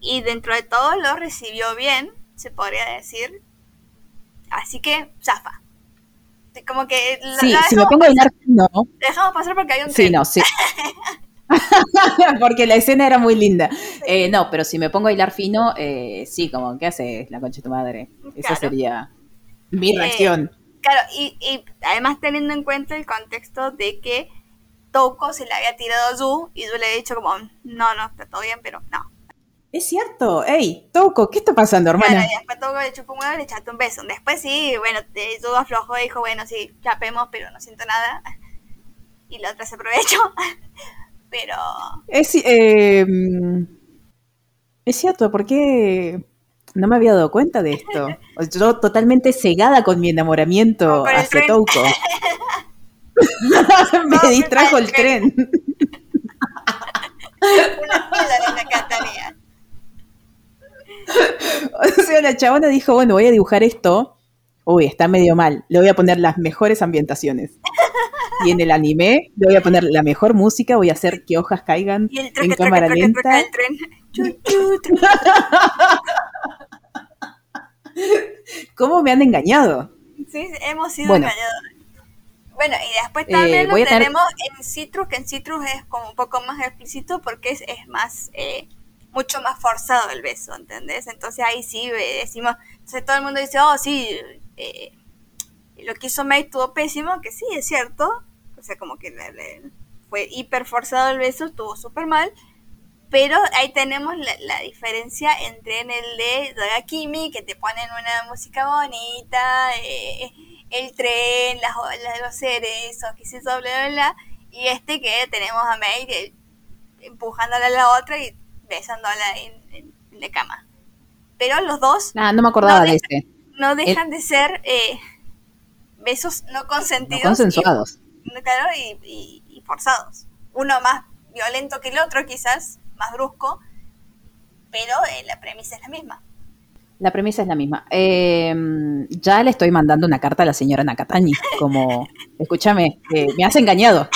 y dentro de todo lo recibió bien, se podría decir. Así que, zafa. Como que la, Sí, la si me pongo a fino, dejamos pasar porque hay un sí, tren. no, sí. Porque la escena era muy linda. Eh, no, pero si me pongo a bailar fino, eh, sí, como, ¿qué haces la concha de tu madre? Esa Claro. sería mi Eh, reacción. Claro, y, y además teniendo en cuenta el contexto de que Touko se le había tirado a Zu y Zu le había dicho como, no, no, está todo bien, pero no. Es cierto. Ey, Toco, ¿qué está pasando, hermana? Claro, y después Touko le chupó un huevo y le echaste un beso. Después sí, bueno, Zu aflojó y dijo, bueno, sí, chapemos, pero no siento nada. Y la otra se aprovechó. Pero, Es, eh, es cierto, ¿por qué no me había dado cuenta de esto? Yo totalmente cegada con mi enamoramiento hacia. Touko. me No, distrajo el tren. una de la Catanía. O sea, la chabona dijo, bueno, voy a dibujar esto. Uy, está medio mal. Le voy a poner las mejores ambientaciones. Y en el anime le voy a poner la mejor música, voy a hacer que hojas caigan Y el en traca, traca, cámara lenta. del tren. Chu. ¿Cómo me han engañado? Sí, hemos sido Bueno. engañados. Bueno, y después Eh, también lo tener- tenemos en Citrus, que en Citrus es como un poco más explícito porque es, es más, eh, mucho más forzado el beso, ¿entendés? Entonces ahí sí eh, decimos, entonces todo el mundo dice, oh, sí, eh, lo que hizo May estuvo pésimo, que sí, es cierto, o sea, como que le- le- fue hiper forzado el beso, estuvo súper mal, pero ahí tenemos la, la diferencia entre en el de Dagakimi, que te ponen una música bonita, eh, el tren, las, las, los cerezos, qué sé yo, bla, bla, bla, y este que tenemos a May eh, empujándola a la otra y besándola en, en- en la cama. Pero los dos Ah, no me acordaba No, de de- ese. no dejan de ser eh, besos no No consentidos. consensuados. Y, claro, y, y- y forzados. Uno más violento que el otro, quizás, más brusco, pero eh, la premisa es la misma. La premisa es la misma. Eh, ya le estoy mandando una carta a la señora Nakatani, como, escúchame, eh, me has engañado.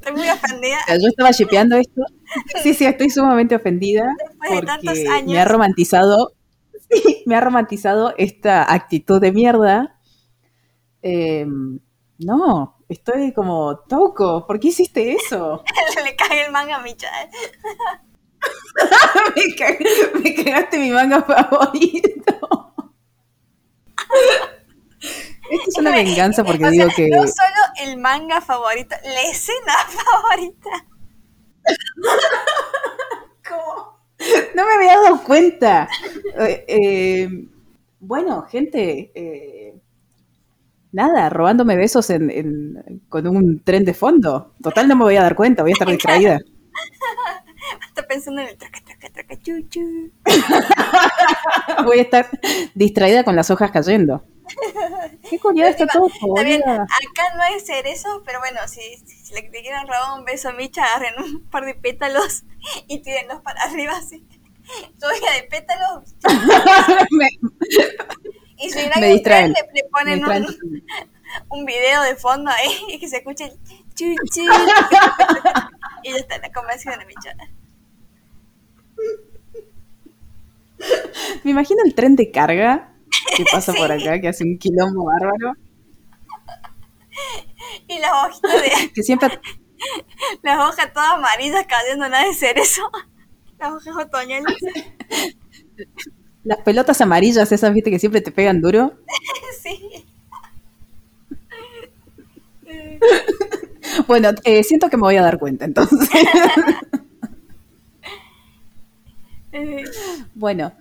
Estoy muy ofendida. Yo estaba shipeando esto. Sí, sí, estoy sumamente ofendida Después de tantos años. me ha romantizado, sí, me ha romantizado esta actitud de mierda. Eh, no, estoy como, Tauco, ¿por qué hiciste eso? Le cae el manga a Micha. ¿eh? me, me cagaste mi manga favorito. Esto es una venganza porque O digo sea, que... No solo el manga favorito, la escena favorita. ¿Cómo? No me había dado cuenta. Eh, eh, bueno, gente, eh, nada, robándome besos en, en- con un tren de fondo. Total, no me voy a dar cuenta, voy a estar distraída. Está pensando en el traca, traca, traca, chu, chu. Voy a estar distraída con las hojas cayendo. Qué culiada está todo, acá no hay cerezos, pero bueno, si, si, si le quieren robar un beso a Micha, agarren un par de pétalos y tírenlos para arriba así. Lluvia de pétalos. Me- Y si Me distraen. le, ponen un, un video de fondo ahí y que se escuche el chu, chu. y ya está, la convención de Micha. Me imagino el tren de carga que pasa por acá, que hace un quilombo bárbaro. Y las hojitas de, Que siempre las hojas todas amarillas cayendo nada de cerezo. Las hojas otoñales. Las pelotas amarillas, esas viste que siempre te pegan duro. Sí. Bueno, eh, siento que me voy a dar cuenta entonces. Bueno,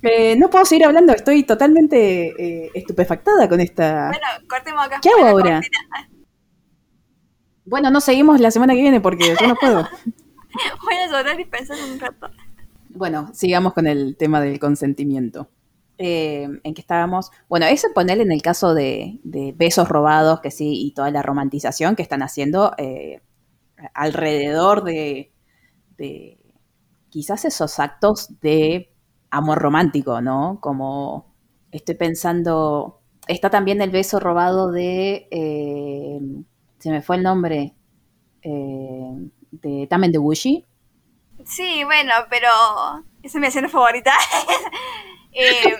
eh, no puedo seguir hablando, estoy totalmente eh, estupefactada con esta. Bueno, cortemos acá. ¿Qué hago ahora? cortina. Bueno, no seguimos la semana que viene porque yo no puedo. Voy a llorar y pensar un rato. Bueno, sigamos con el tema del consentimiento. Eh, en que estábamos. Bueno, eso poner en el caso de, de besos robados, que sí, y toda la romantización que están haciendo eh, alrededor de, de quizás esos actos de amor romántico, ¿no? Como estoy pensando. Está también el beso robado de. eh, se me fue el nombre. eh, de Tamen de Wushi. Sí, bueno, pero esa es mi escena favorita. Eh,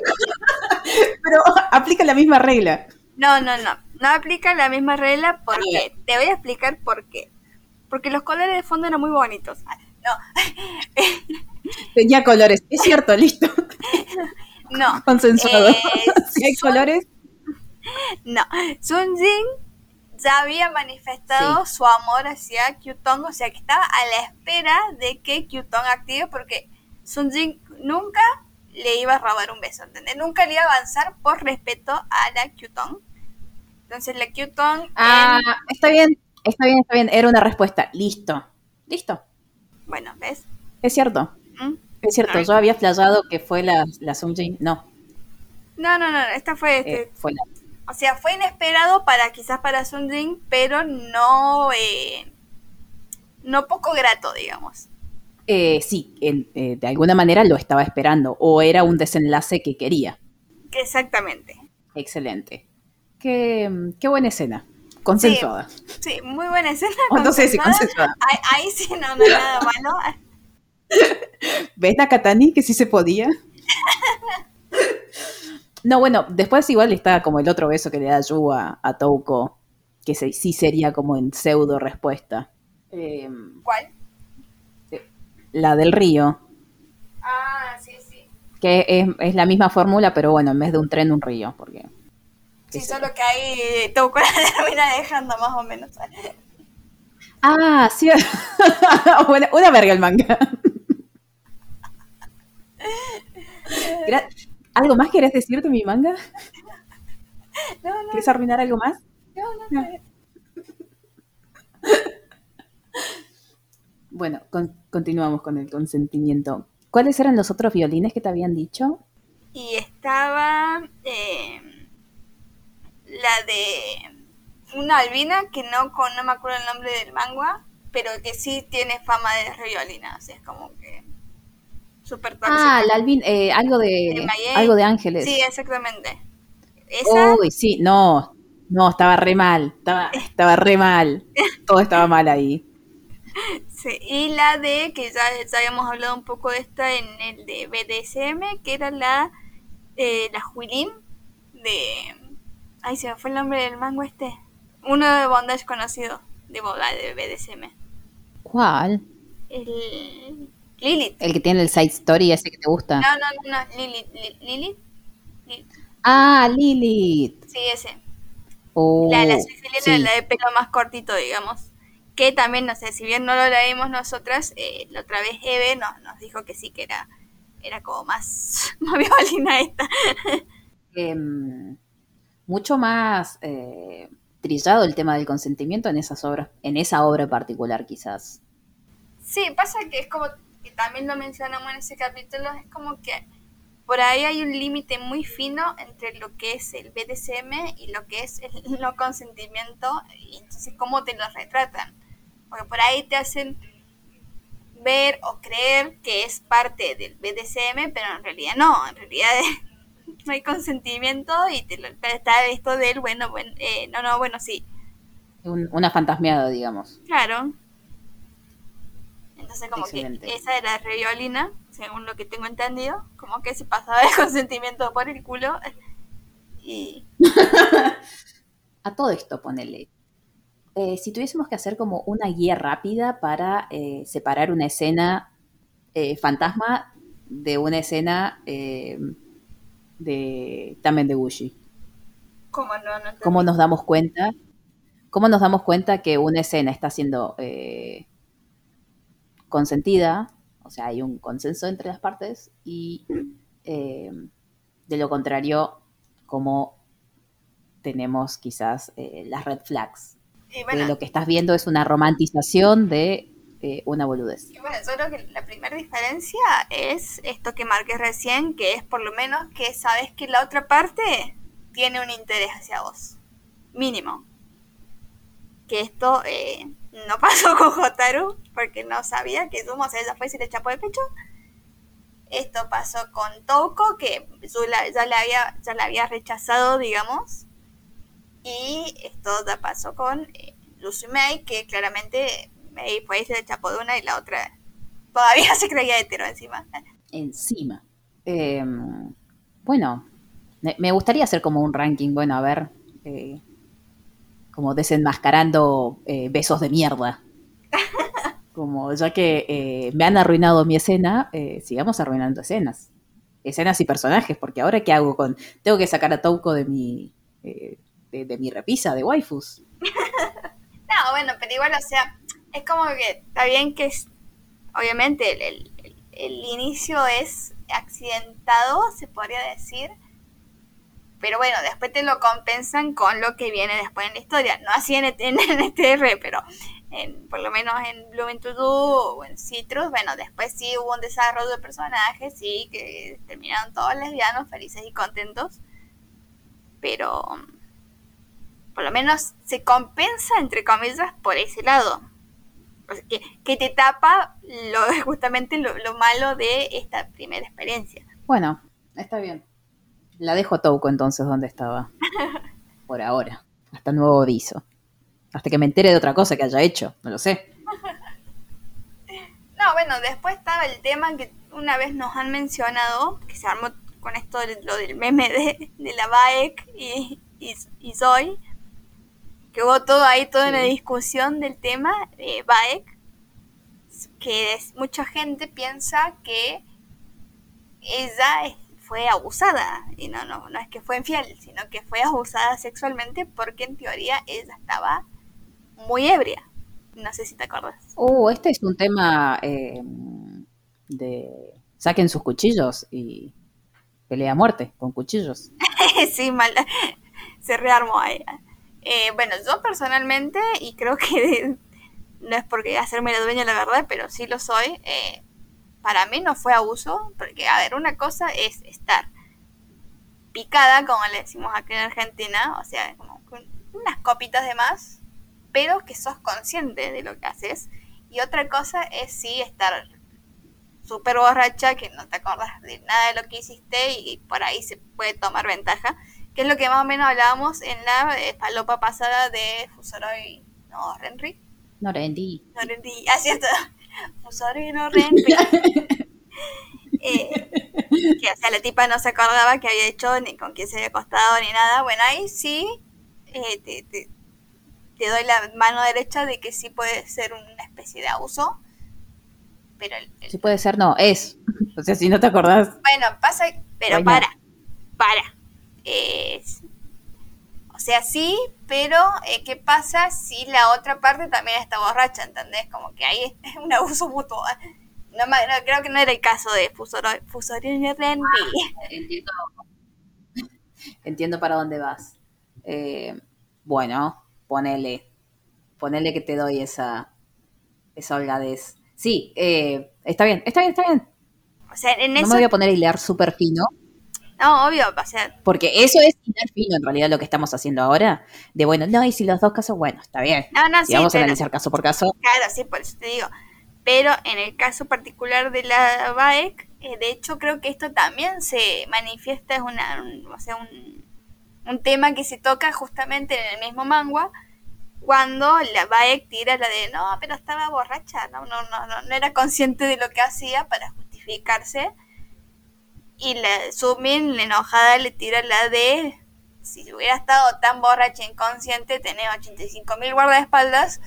Pero aplica la misma regla. no, no, no. No aplica la misma regla porque te voy a explicar por qué. Porque los colores de fondo eran muy bonitos. Ah, No, Tenía colores. Es cierto, listo. no. Consensuado. Eh, si hay son- colores. No, Sun Jin ya había manifestado su amor hacia Kyutong, o sea que estaba a la espera de que Kyutong active porque Sun Jin nunca le iba a robar un beso, ¿entendés? Nunca le iba a avanzar por respeto a la Kyutong. Entonces la Kyutong, Ah, en- está bien. Está bien, está bien. Era una respuesta. Listo. Listo. bueno, ¿ves? Es cierto. ¿Mm? Es cierto. Yo había flayado que fue la, la Sunjin. No. No, no, no, esta fue, este, eh, fue la. O sea, fue inesperado para quizás para Sun Jin, pero no, eh, no poco grato, digamos. Eh, sí, en- eh, de alguna manera lo estaba esperando. O era un desenlace que quería. Exactamente. Excelente. Qué, qué buena escena. Consensuada. Sí, muy buena escena. O no sé si consensuada. Ahí, ahí sí no, no nada malo. ¿Ves Nakatani que sí se podía? No, bueno, después igual está como el otro beso que le da Yu a, a Touko, que se- sí sería como en pseudo respuesta. Eh, ¿Cuál? la del río, Ah, sí, sí. que es, es la misma fórmula, pero bueno, en vez de un tren, un río, porque... Sí, solo que ahí Touko la termina dejando más o menos. Ah, sí. Buena- una verga el manga. Gra- ¿Algo más querés decir de mi manga? No, no, ¿Quieres arruinar algo más? no, no. no. Bueno, con- continuamos con el consentimiento. ¿Cuáles eran los otros violines que te habían dicho? Y estaba eh, la de una albina que no, con, no me acuerdo el nombre del manga. pero que sí tiene fama de reviolina, así es como que súper tóxica. Ah, la Alvin, eh, algo de, algo de ángeles. Sí, exactamente. ¿Esa? Uy, sí, no, no, estaba re mal, estaba, estaba re mal, todo estaba mal ahí. Sí, y la de, que ya, ya habíamos hablado un poco de esta en el de BDSM, que era la, eh, la Juilin de... Ay, se me fue el nombre del mango este. Uno de bondage conocido de, de BDSM. ¿Cuál? El Lilith. El que tiene el side story ese que te gusta. No, no, no, Lilith. Lilith. Ah, Lilith. Sí, ese. Oh, la, la, la de pelo más cortito, digamos. Que también, no sé, si bien no lo leímos nosotras, eh, la otra vez Eve nos, nos dijo que sí, que era, era como más, más violina esta. Em, mucho más eh, trillado el tema del consentimiento en esas obras, en esa obra particular quizás. Sí, pasa que es como, que también lo mencionamos en ese capítulo, es como que por ahí hay un límite muy fino entre lo que es el BDSM y lo que es el no consentimiento, y entonces cómo te lo retratan. Porque por ahí te hacen ver o creer que es parte del BDSM, pero en realidad no, en realidad no hay consentimiento y te lo, está esto del, bueno, bueno eh, no, no, bueno, sí. una fantasmeada, digamos. Claro. Entonces como que esa era reviolina según lo que tengo entendido, como que se pasaba el consentimiento por el culo. Y... A todo esto, ponele. Eh, si tuviésemos que hacer como una guía rápida para eh, separar una escena eh, fantasma de una escena de también de Gucci. ¿Cómo, no, no ¿Cómo nos damos cuenta? ¿Cómo nos damos cuenta que una escena está siendo consentida o sea, hay un consenso entre las partes y eh, de lo contrario, como tenemos quizás eh, las red flags. lo que estás viendo es una romantización de eh, una boludez. bueno, yo creo que la primera diferencia es esto que marqué recién, que es por lo menos que sabes que la otra parte tiene un interés hacia vos. Mínimo. Que esto no pasó con Jotaru, porque no sabía que Zumo se ella fue y se le chapó el pecho. Esto pasó con Touko, que ya la había, ya la había rechazado, digamos. Y esto ya pasó con eh, Lucy May, que claramente May fue y se le chapó de una y la otra todavía se creía hetero encima. Encima. Em, bueno, me gustaría hacer como un ranking, bueno, a ver, eh, como desenmascarando eh, besos de mierda. Como ya que eh, me han arruinado mi escena, eh, sigamos arruinando escenas. Escenas y personajes, porque ahora qué hago con... Tengo que sacar a Touko de mi, de, mi repisa de waifus. no, bueno, pero igual, o sea, es como que está bien que es, obviamente el, el inicio es accidentado, se podría decir, pero bueno, después te lo compensan con lo que viene después en la historia. No así en, en, pero en, por lo menos en Blooming to Do o en Citrus, bueno, después sí hubo un desarrollo de personajes, sí, que terminaron todos lesbianos, felices y contentos. Pero por lo menos se compensa, entre comillas, por ese lado. que, te tapa lo, justamente lo malo de esta primera experiencia. Bueno, está bien. La dejo Touco entonces donde estaba. Por ahora. Hasta nuevo aviso. Hasta que me entere de otra cosa que haya hecho. No lo sé. No, bueno, después estaba el tema que una vez nos han mencionado, que se armó con esto de, lo del meme de, la Baek y, y, Zoe, que hubo todo ahí, toda una discusión del tema de Baek, que mucha gente piensa que ella es fue abusada. Y no, no, no es que fue infiel, sino que fue abusada sexualmente porque en teoría ella estaba muy ebria. No sé si te acuerdas. Oh, este es un tema eh, de saquen sus cuchillos y pelea a muerte con cuchillos. sí, mal. Se rearmó ahí. Eh, bueno, yo personalmente, y creo que no es porque hacerme la dueña la verdad, pero sí lo soy, eh, para mí no fue abuso, porque, a ver, una cosa es estar picada, como le decimos aquí en Argentina, o sea, como unas copitas de más, pero que sos consciente de lo que haces. Y otra cosa es sí estar súper borracha, que no te acuerdas de nada de lo que hiciste y por ahí se puede tomar ventaja, que es lo que más o menos hablábamos en la eh, palopa pasada de Fusoroy, no, Renry. No, Rendy. No, Rendy, ah, cierto. Fusoroy, no, Renry. eh, que, o sea, la tipa no se acordaba que había hecho, ni con quién se había acostado, ni nada. Bueno, ahí sí eh, te, te, te doy la mano derecha de que sí puede ser una especie de abuso pero el, el, Sí puede ser, no, es. O sea, si no te acordás. bueno pasa pero not? para para o sea sí pero eh, qué pasa si la otra parte también está borracha ¿entendés? como que ahí es un abuso mutuo no, no, creo que no era el caso de Fusorio y Renby Entiendo. Entiendo para dónde vas. Eh, bueno, ponele. Ponele que te doy esa, esa holgadez. Sí, eh, está bien, está bien, está bien. o sea en No eso me voy a poner a hilar súper fino, no obvio o sea porque eso es hilar fino en realidad lo que estamos haciendo ahora. De bueno, no, y si los dos casos, bueno, está bien. no no Si sí vamos a pero- analizar caso por caso, Claro, sí, por eso te digo. Pero en el caso particular de la BAEC, eh, de hecho creo que esto también se manifiesta, es una, un- o sea, un, un tema que se toca justamente en el mismo manga, cuando la BAEC tira la de, no, pero estaba borracha, no, no, no, no, no era consciente de lo que hacía para justificarse. Y la Sumin, la enojada, le tira la de, si hubiera estado tan borracha e inconsciente, tenés 85 mil guardaespaldas,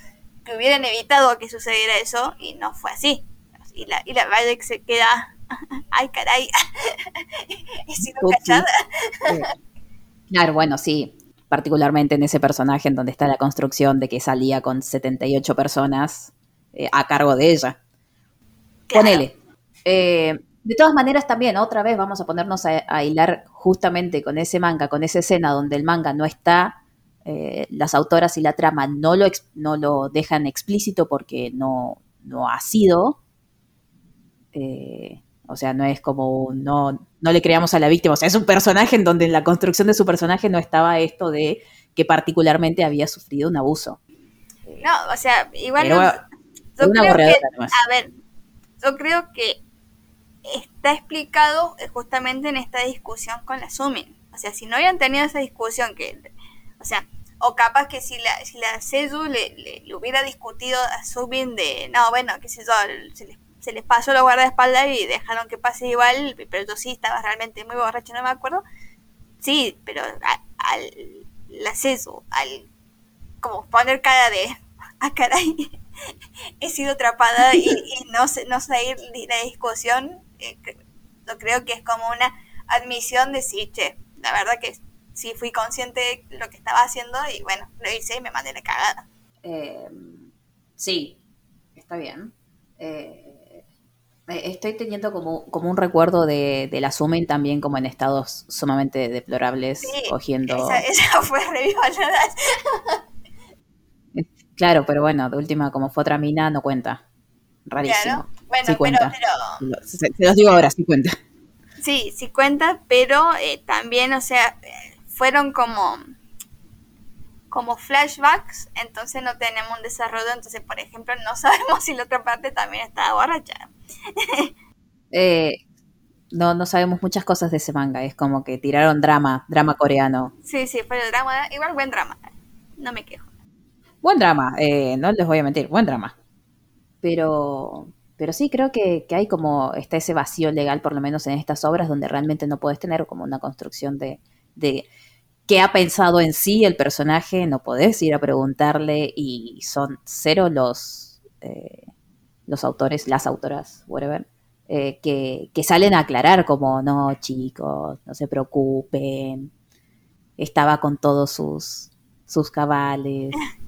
que hubieran evitado que sucediera eso y no fue así. Y la, y la se queda, ay caray, he sido cachada. claro, bueno, sí. Particularmente en ese personaje en donde está la construcción de que salía con 78 personas eh, a cargo de ella. Claro. Ponele. Eh, de todas maneras, también, otra vez vamos a ponernos a, a hilar justamente con ese manga, con esa escena donde el manga no está, eh, las autoras y la trama no lo, no lo dejan explícito porque no, no ha sido. Eh, o sea, no es como, un- no, no le creamos a la víctima. O sea, es un personaje en donde en la construcción de su personaje no estaba esto de que particularmente había sufrido un abuso. No, o sea, igual Pero, no- yo una creo que, a ver, yo creo que está explicado eh, justamente en esta discusión con la Sumin. O sea, si no habían tenido esa discusión que, o sea, o capaz que si la, si la Seiyu le, le- le hubiera discutido a Sumin de, no, bueno, qué sé yo, se les, se les pasó los guardaespaldas y dejaron que pase igual, pero yo sí estaba realmente muy borracho, no me acuerdo. Sí, pero al la Seiyu, al como poner cara de, ah, caray, he sido atrapada y, y no, no li- la discusión, eh, yo creo que es como una admisión de sí, che, la verdad que sí fui consciente de lo que estaba haciendo y bueno, lo hice y me mandé la cagada. Eh, sí, está bien. Eh, eh, estoy teniendo como, como un recuerdo de, de la Sumen también como en estados sumamente deplorables, Sí, cogiendo... Esa, esa fue revivalada. Claro, pero bueno, de última, como fue otra mina, no cuenta. Rarísimo. Claro. Bueno, Sí pero, cuenta. pero Se, se los digo ahora, sí cuenta. Sí, sí cuenta, pero eh, también, o sea, fueron como como flashbacks, entonces no tenemos un desarrollo, entonces por ejemplo no sabemos si la otra parte también estaba borracha. Eh, no, no sabemos muchas cosas de ese manga. Es como que tiraron drama, drama coreano. Sí, sí, fue el drama, igual buen drama, no me quejo. Buen drama, eh, no les voy a mentir, buen drama. Pero, pero sí creo que, que hay como, está ese vacío legal, por lo menos en estas obras, donde realmente no puedes tener como una construcción de, de qué ha pensado en sí el personaje, no podés ir a preguntarle y son cero los, eh, los autores, las autoras, whatever, eh, que, que salen a aclarar como, no chicos, no se preocupen, estaba con todos sus, sus cabales.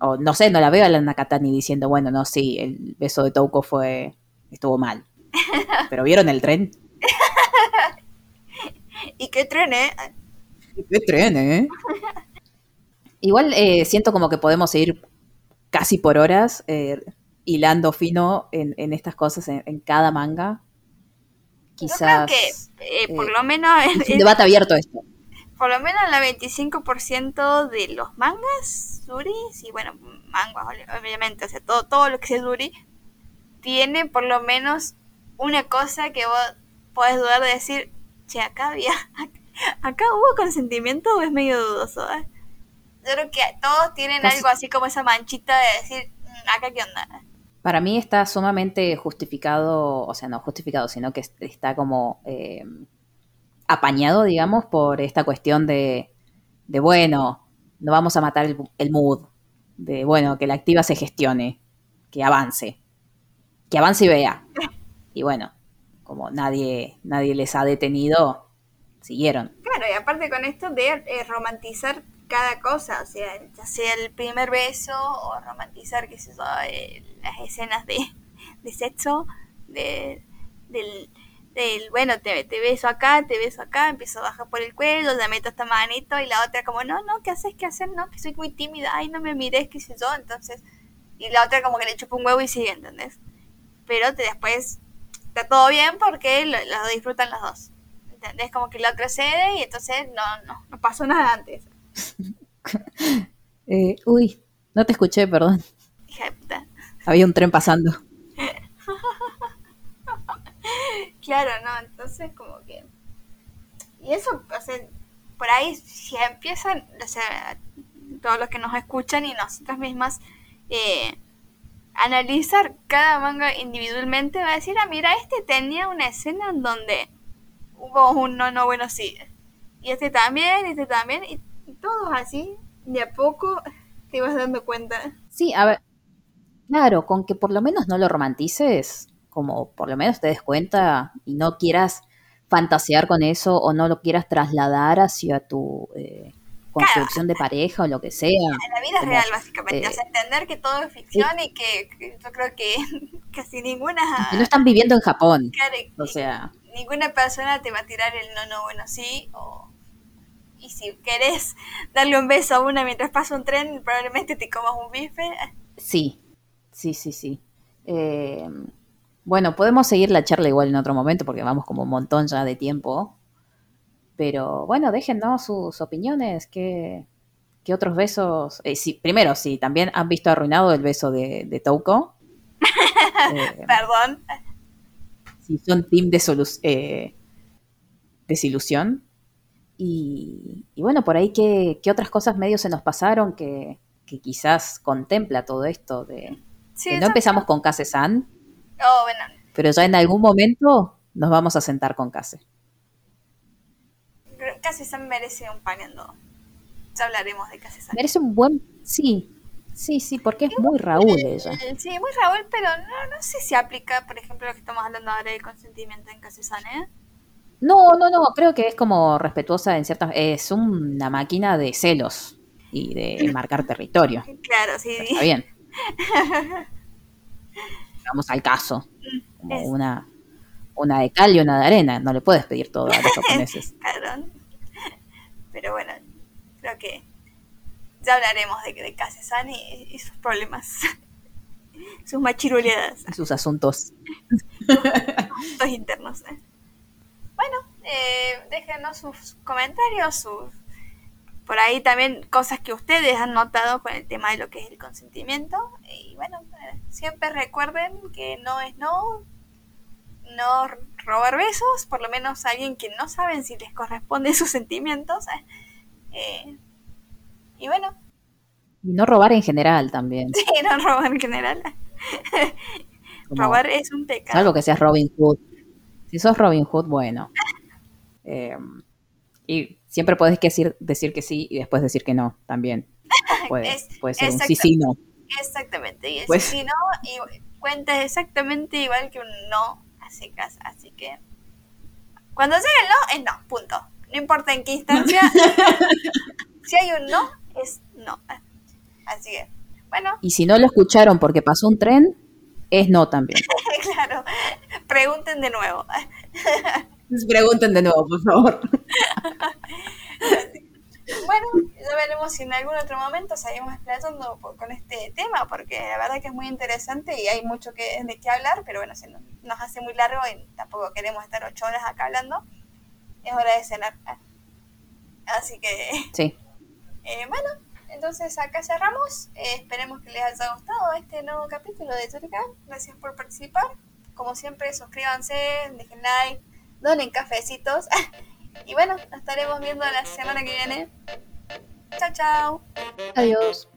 O no sé, no la veo a la Nakatani diciendo, bueno, no, sí, el beso de Touko fue, estuvo mal. Pero ¿vieron el tren? ¿Y qué tren, eh? ¿Qué tren, eh? Igual eh, siento como que podemos seguir casi por horas eh, hilando fino en, en estas cosas en, en cada manga. Yo creo Quizás que, eh, por eh, lo menos, es un debate abierto esto. Por lo menos el 25% de los mangas Duris, y bueno, mangas obviamente, o sea, todo, todo lo que sea Duri, tiene por lo menos una cosa que vos podés dudar de decir, che, acá había, acá hubo consentimiento o es medio dudoso, ¿eh? Yo creo que todos tienen algo así como esa manchita de decir, mm, acá qué onda. Para mí está sumamente justificado, o sea, no justificado, sino que está como eh, apañado, digamos, por esta cuestión de, de, bueno, no vamos a matar el, mood, de, bueno, que la activa se gestione, que avance, que avance y vea. Y bueno, como nadie, nadie les ha detenido, siguieron. Claro, y aparte con esto de eh, romantizar cada cosa, o sea, ya sea el primer beso o romantizar, qué sé yo, eh, las escenas de, de sexo, de, del, del, bueno, te, te, beso acá, te beso acá, empiezo a bajar por el cuello, le meto esta manito y la otra como, no, no, ¿qué haces? ¿Qué hacer? No, que soy muy tímida, ay, no me mires, qué sé yo, entonces, y la otra como que le chupa un huevo y sigue, ¿entendés? Pero te, después está todo bien porque lo, lo disfrutan los dos. ¿Entendés? Como que el otro cede y entonces no, no, no pasó nada antes. eh, uy, no te escuché, perdón. Hija de puta. Había un tren pasando. Claro, no, entonces como que... Y eso, o sea, por ahí si empiezan, o sea, todos los que nos escuchan y nosotras mismas, eh, analizar cada manga individualmente, va a decir, ah, mira, este tenía una escena en donde hubo un no, no, bueno, sí. Y este también, y este también, y todos así, de a poco te vas dando cuenta. Sí, a ver, claro, con que por lo menos no lo romantices, como por lo menos te des cuenta y no quieras fantasear con eso o no lo quieras trasladar hacia tu eh, construcción claro. de pareja o lo que sea. La vida como, real, básicamente. Eh, o sea, entender que todo es ficción y que, que, yo creo que casi ninguna... No están viviendo en Japón. Claro, o sea... Ninguna persona te va a tirar el no, no, bueno, sí, o y si querés darle un beso a una mientras pasa un tren, probablemente te comas un bife. Sí, sí, sí, sí. Eh, bueno, podemos seguir la charla igual en otro momento porque vamos como un montón ya de tiempo. Pero bueno, déjennos sus opiniones. ¿Qué, qué otros besos? Eh, primero, sí, también han visto arruinado el beso de, de Touko. eh, Perdón. Si son team de eh, desilusión. Y, y, bueno, por ahí qué, qué, otras cosas medio se nos pasaron que, que quizás contempla todo esto de, sí, no empezamos con Kase-san, oh, bueno. pero ya en algún momento nos vamos a sentar con Kase. Kase-san merece un panendo. Ya hablaremos de Kase-san. Merece un buen... Sí, sí, sí, porque es muy Raúl ella. Sí, muy Raúl, pero no, no sé si aplica, por ejemplo, lo que estamos hablando ahora del consentimiento en Kase-san, ¿eh? No, no, no, creo que es como respetuosa en ciertas... Es una máquina de celos y de marcar territorio. Claro, sí. Está bien. Vamos al caso. Como es. una, una de cal y una de arena. No le puedes pedir todo a los japoneses. claro. Pero bueno, creo que ya hablaremos de, de Kase-san y, y, sus problemas. sus machiruleadas. Sus asuntos. sus asuntos internos. ¿eh? bueno, eh, déjenos sus comentarios, sus por ahí también cosas que ustedes han notado con el tema de lo que es el consentimiento. Y bueno, eh, siempre recuerden que no es no, no robar besos, por lo menos a alguien que no saben si les corresponden sus sentimientos. Eh, y bueno. Y no robar en general también. Sí, no robar en general. robar es un pecado. Algo que seas Robin Hood. Si sos Robin Hood, bueno. Eh, y siempre puedes decir, decir que sí y después decir que no, también. Puede, es, puede ser un sí, sí, no. Exactamente. Y pues, sí, no y cuenta exactamente igual que un no a secas. Así que cuando llegue el no, es no, punto. No importa en qué instancia. si hay un no, es no. Así que, bueno. Y si no lo escucharon porque pasó un tren, es no también. claro. Pregunten de nuevo. Pregunten de nuevo, por favor. bueno, ya veremos si en algún otro momento seguimos explayando con este tema, porque la verdad que es muy interesante y hay mucho que, de qué hablar, pero bueno, se nos, nos hace muy largo y tampoco queremos estar ocho horas acá hablando. Es hora de cenar. Así que, Sí. eh, bueno, entonces acá cerramos. Eh, esperemos que les haya gustado este nuevo capítulo de Turca. Gracias por participar. Como siempre, suscríbanse, dejen like, donen cafecitos. y bueno, nos estaremos viendo la semana que viene. Chao, chao. Adiós.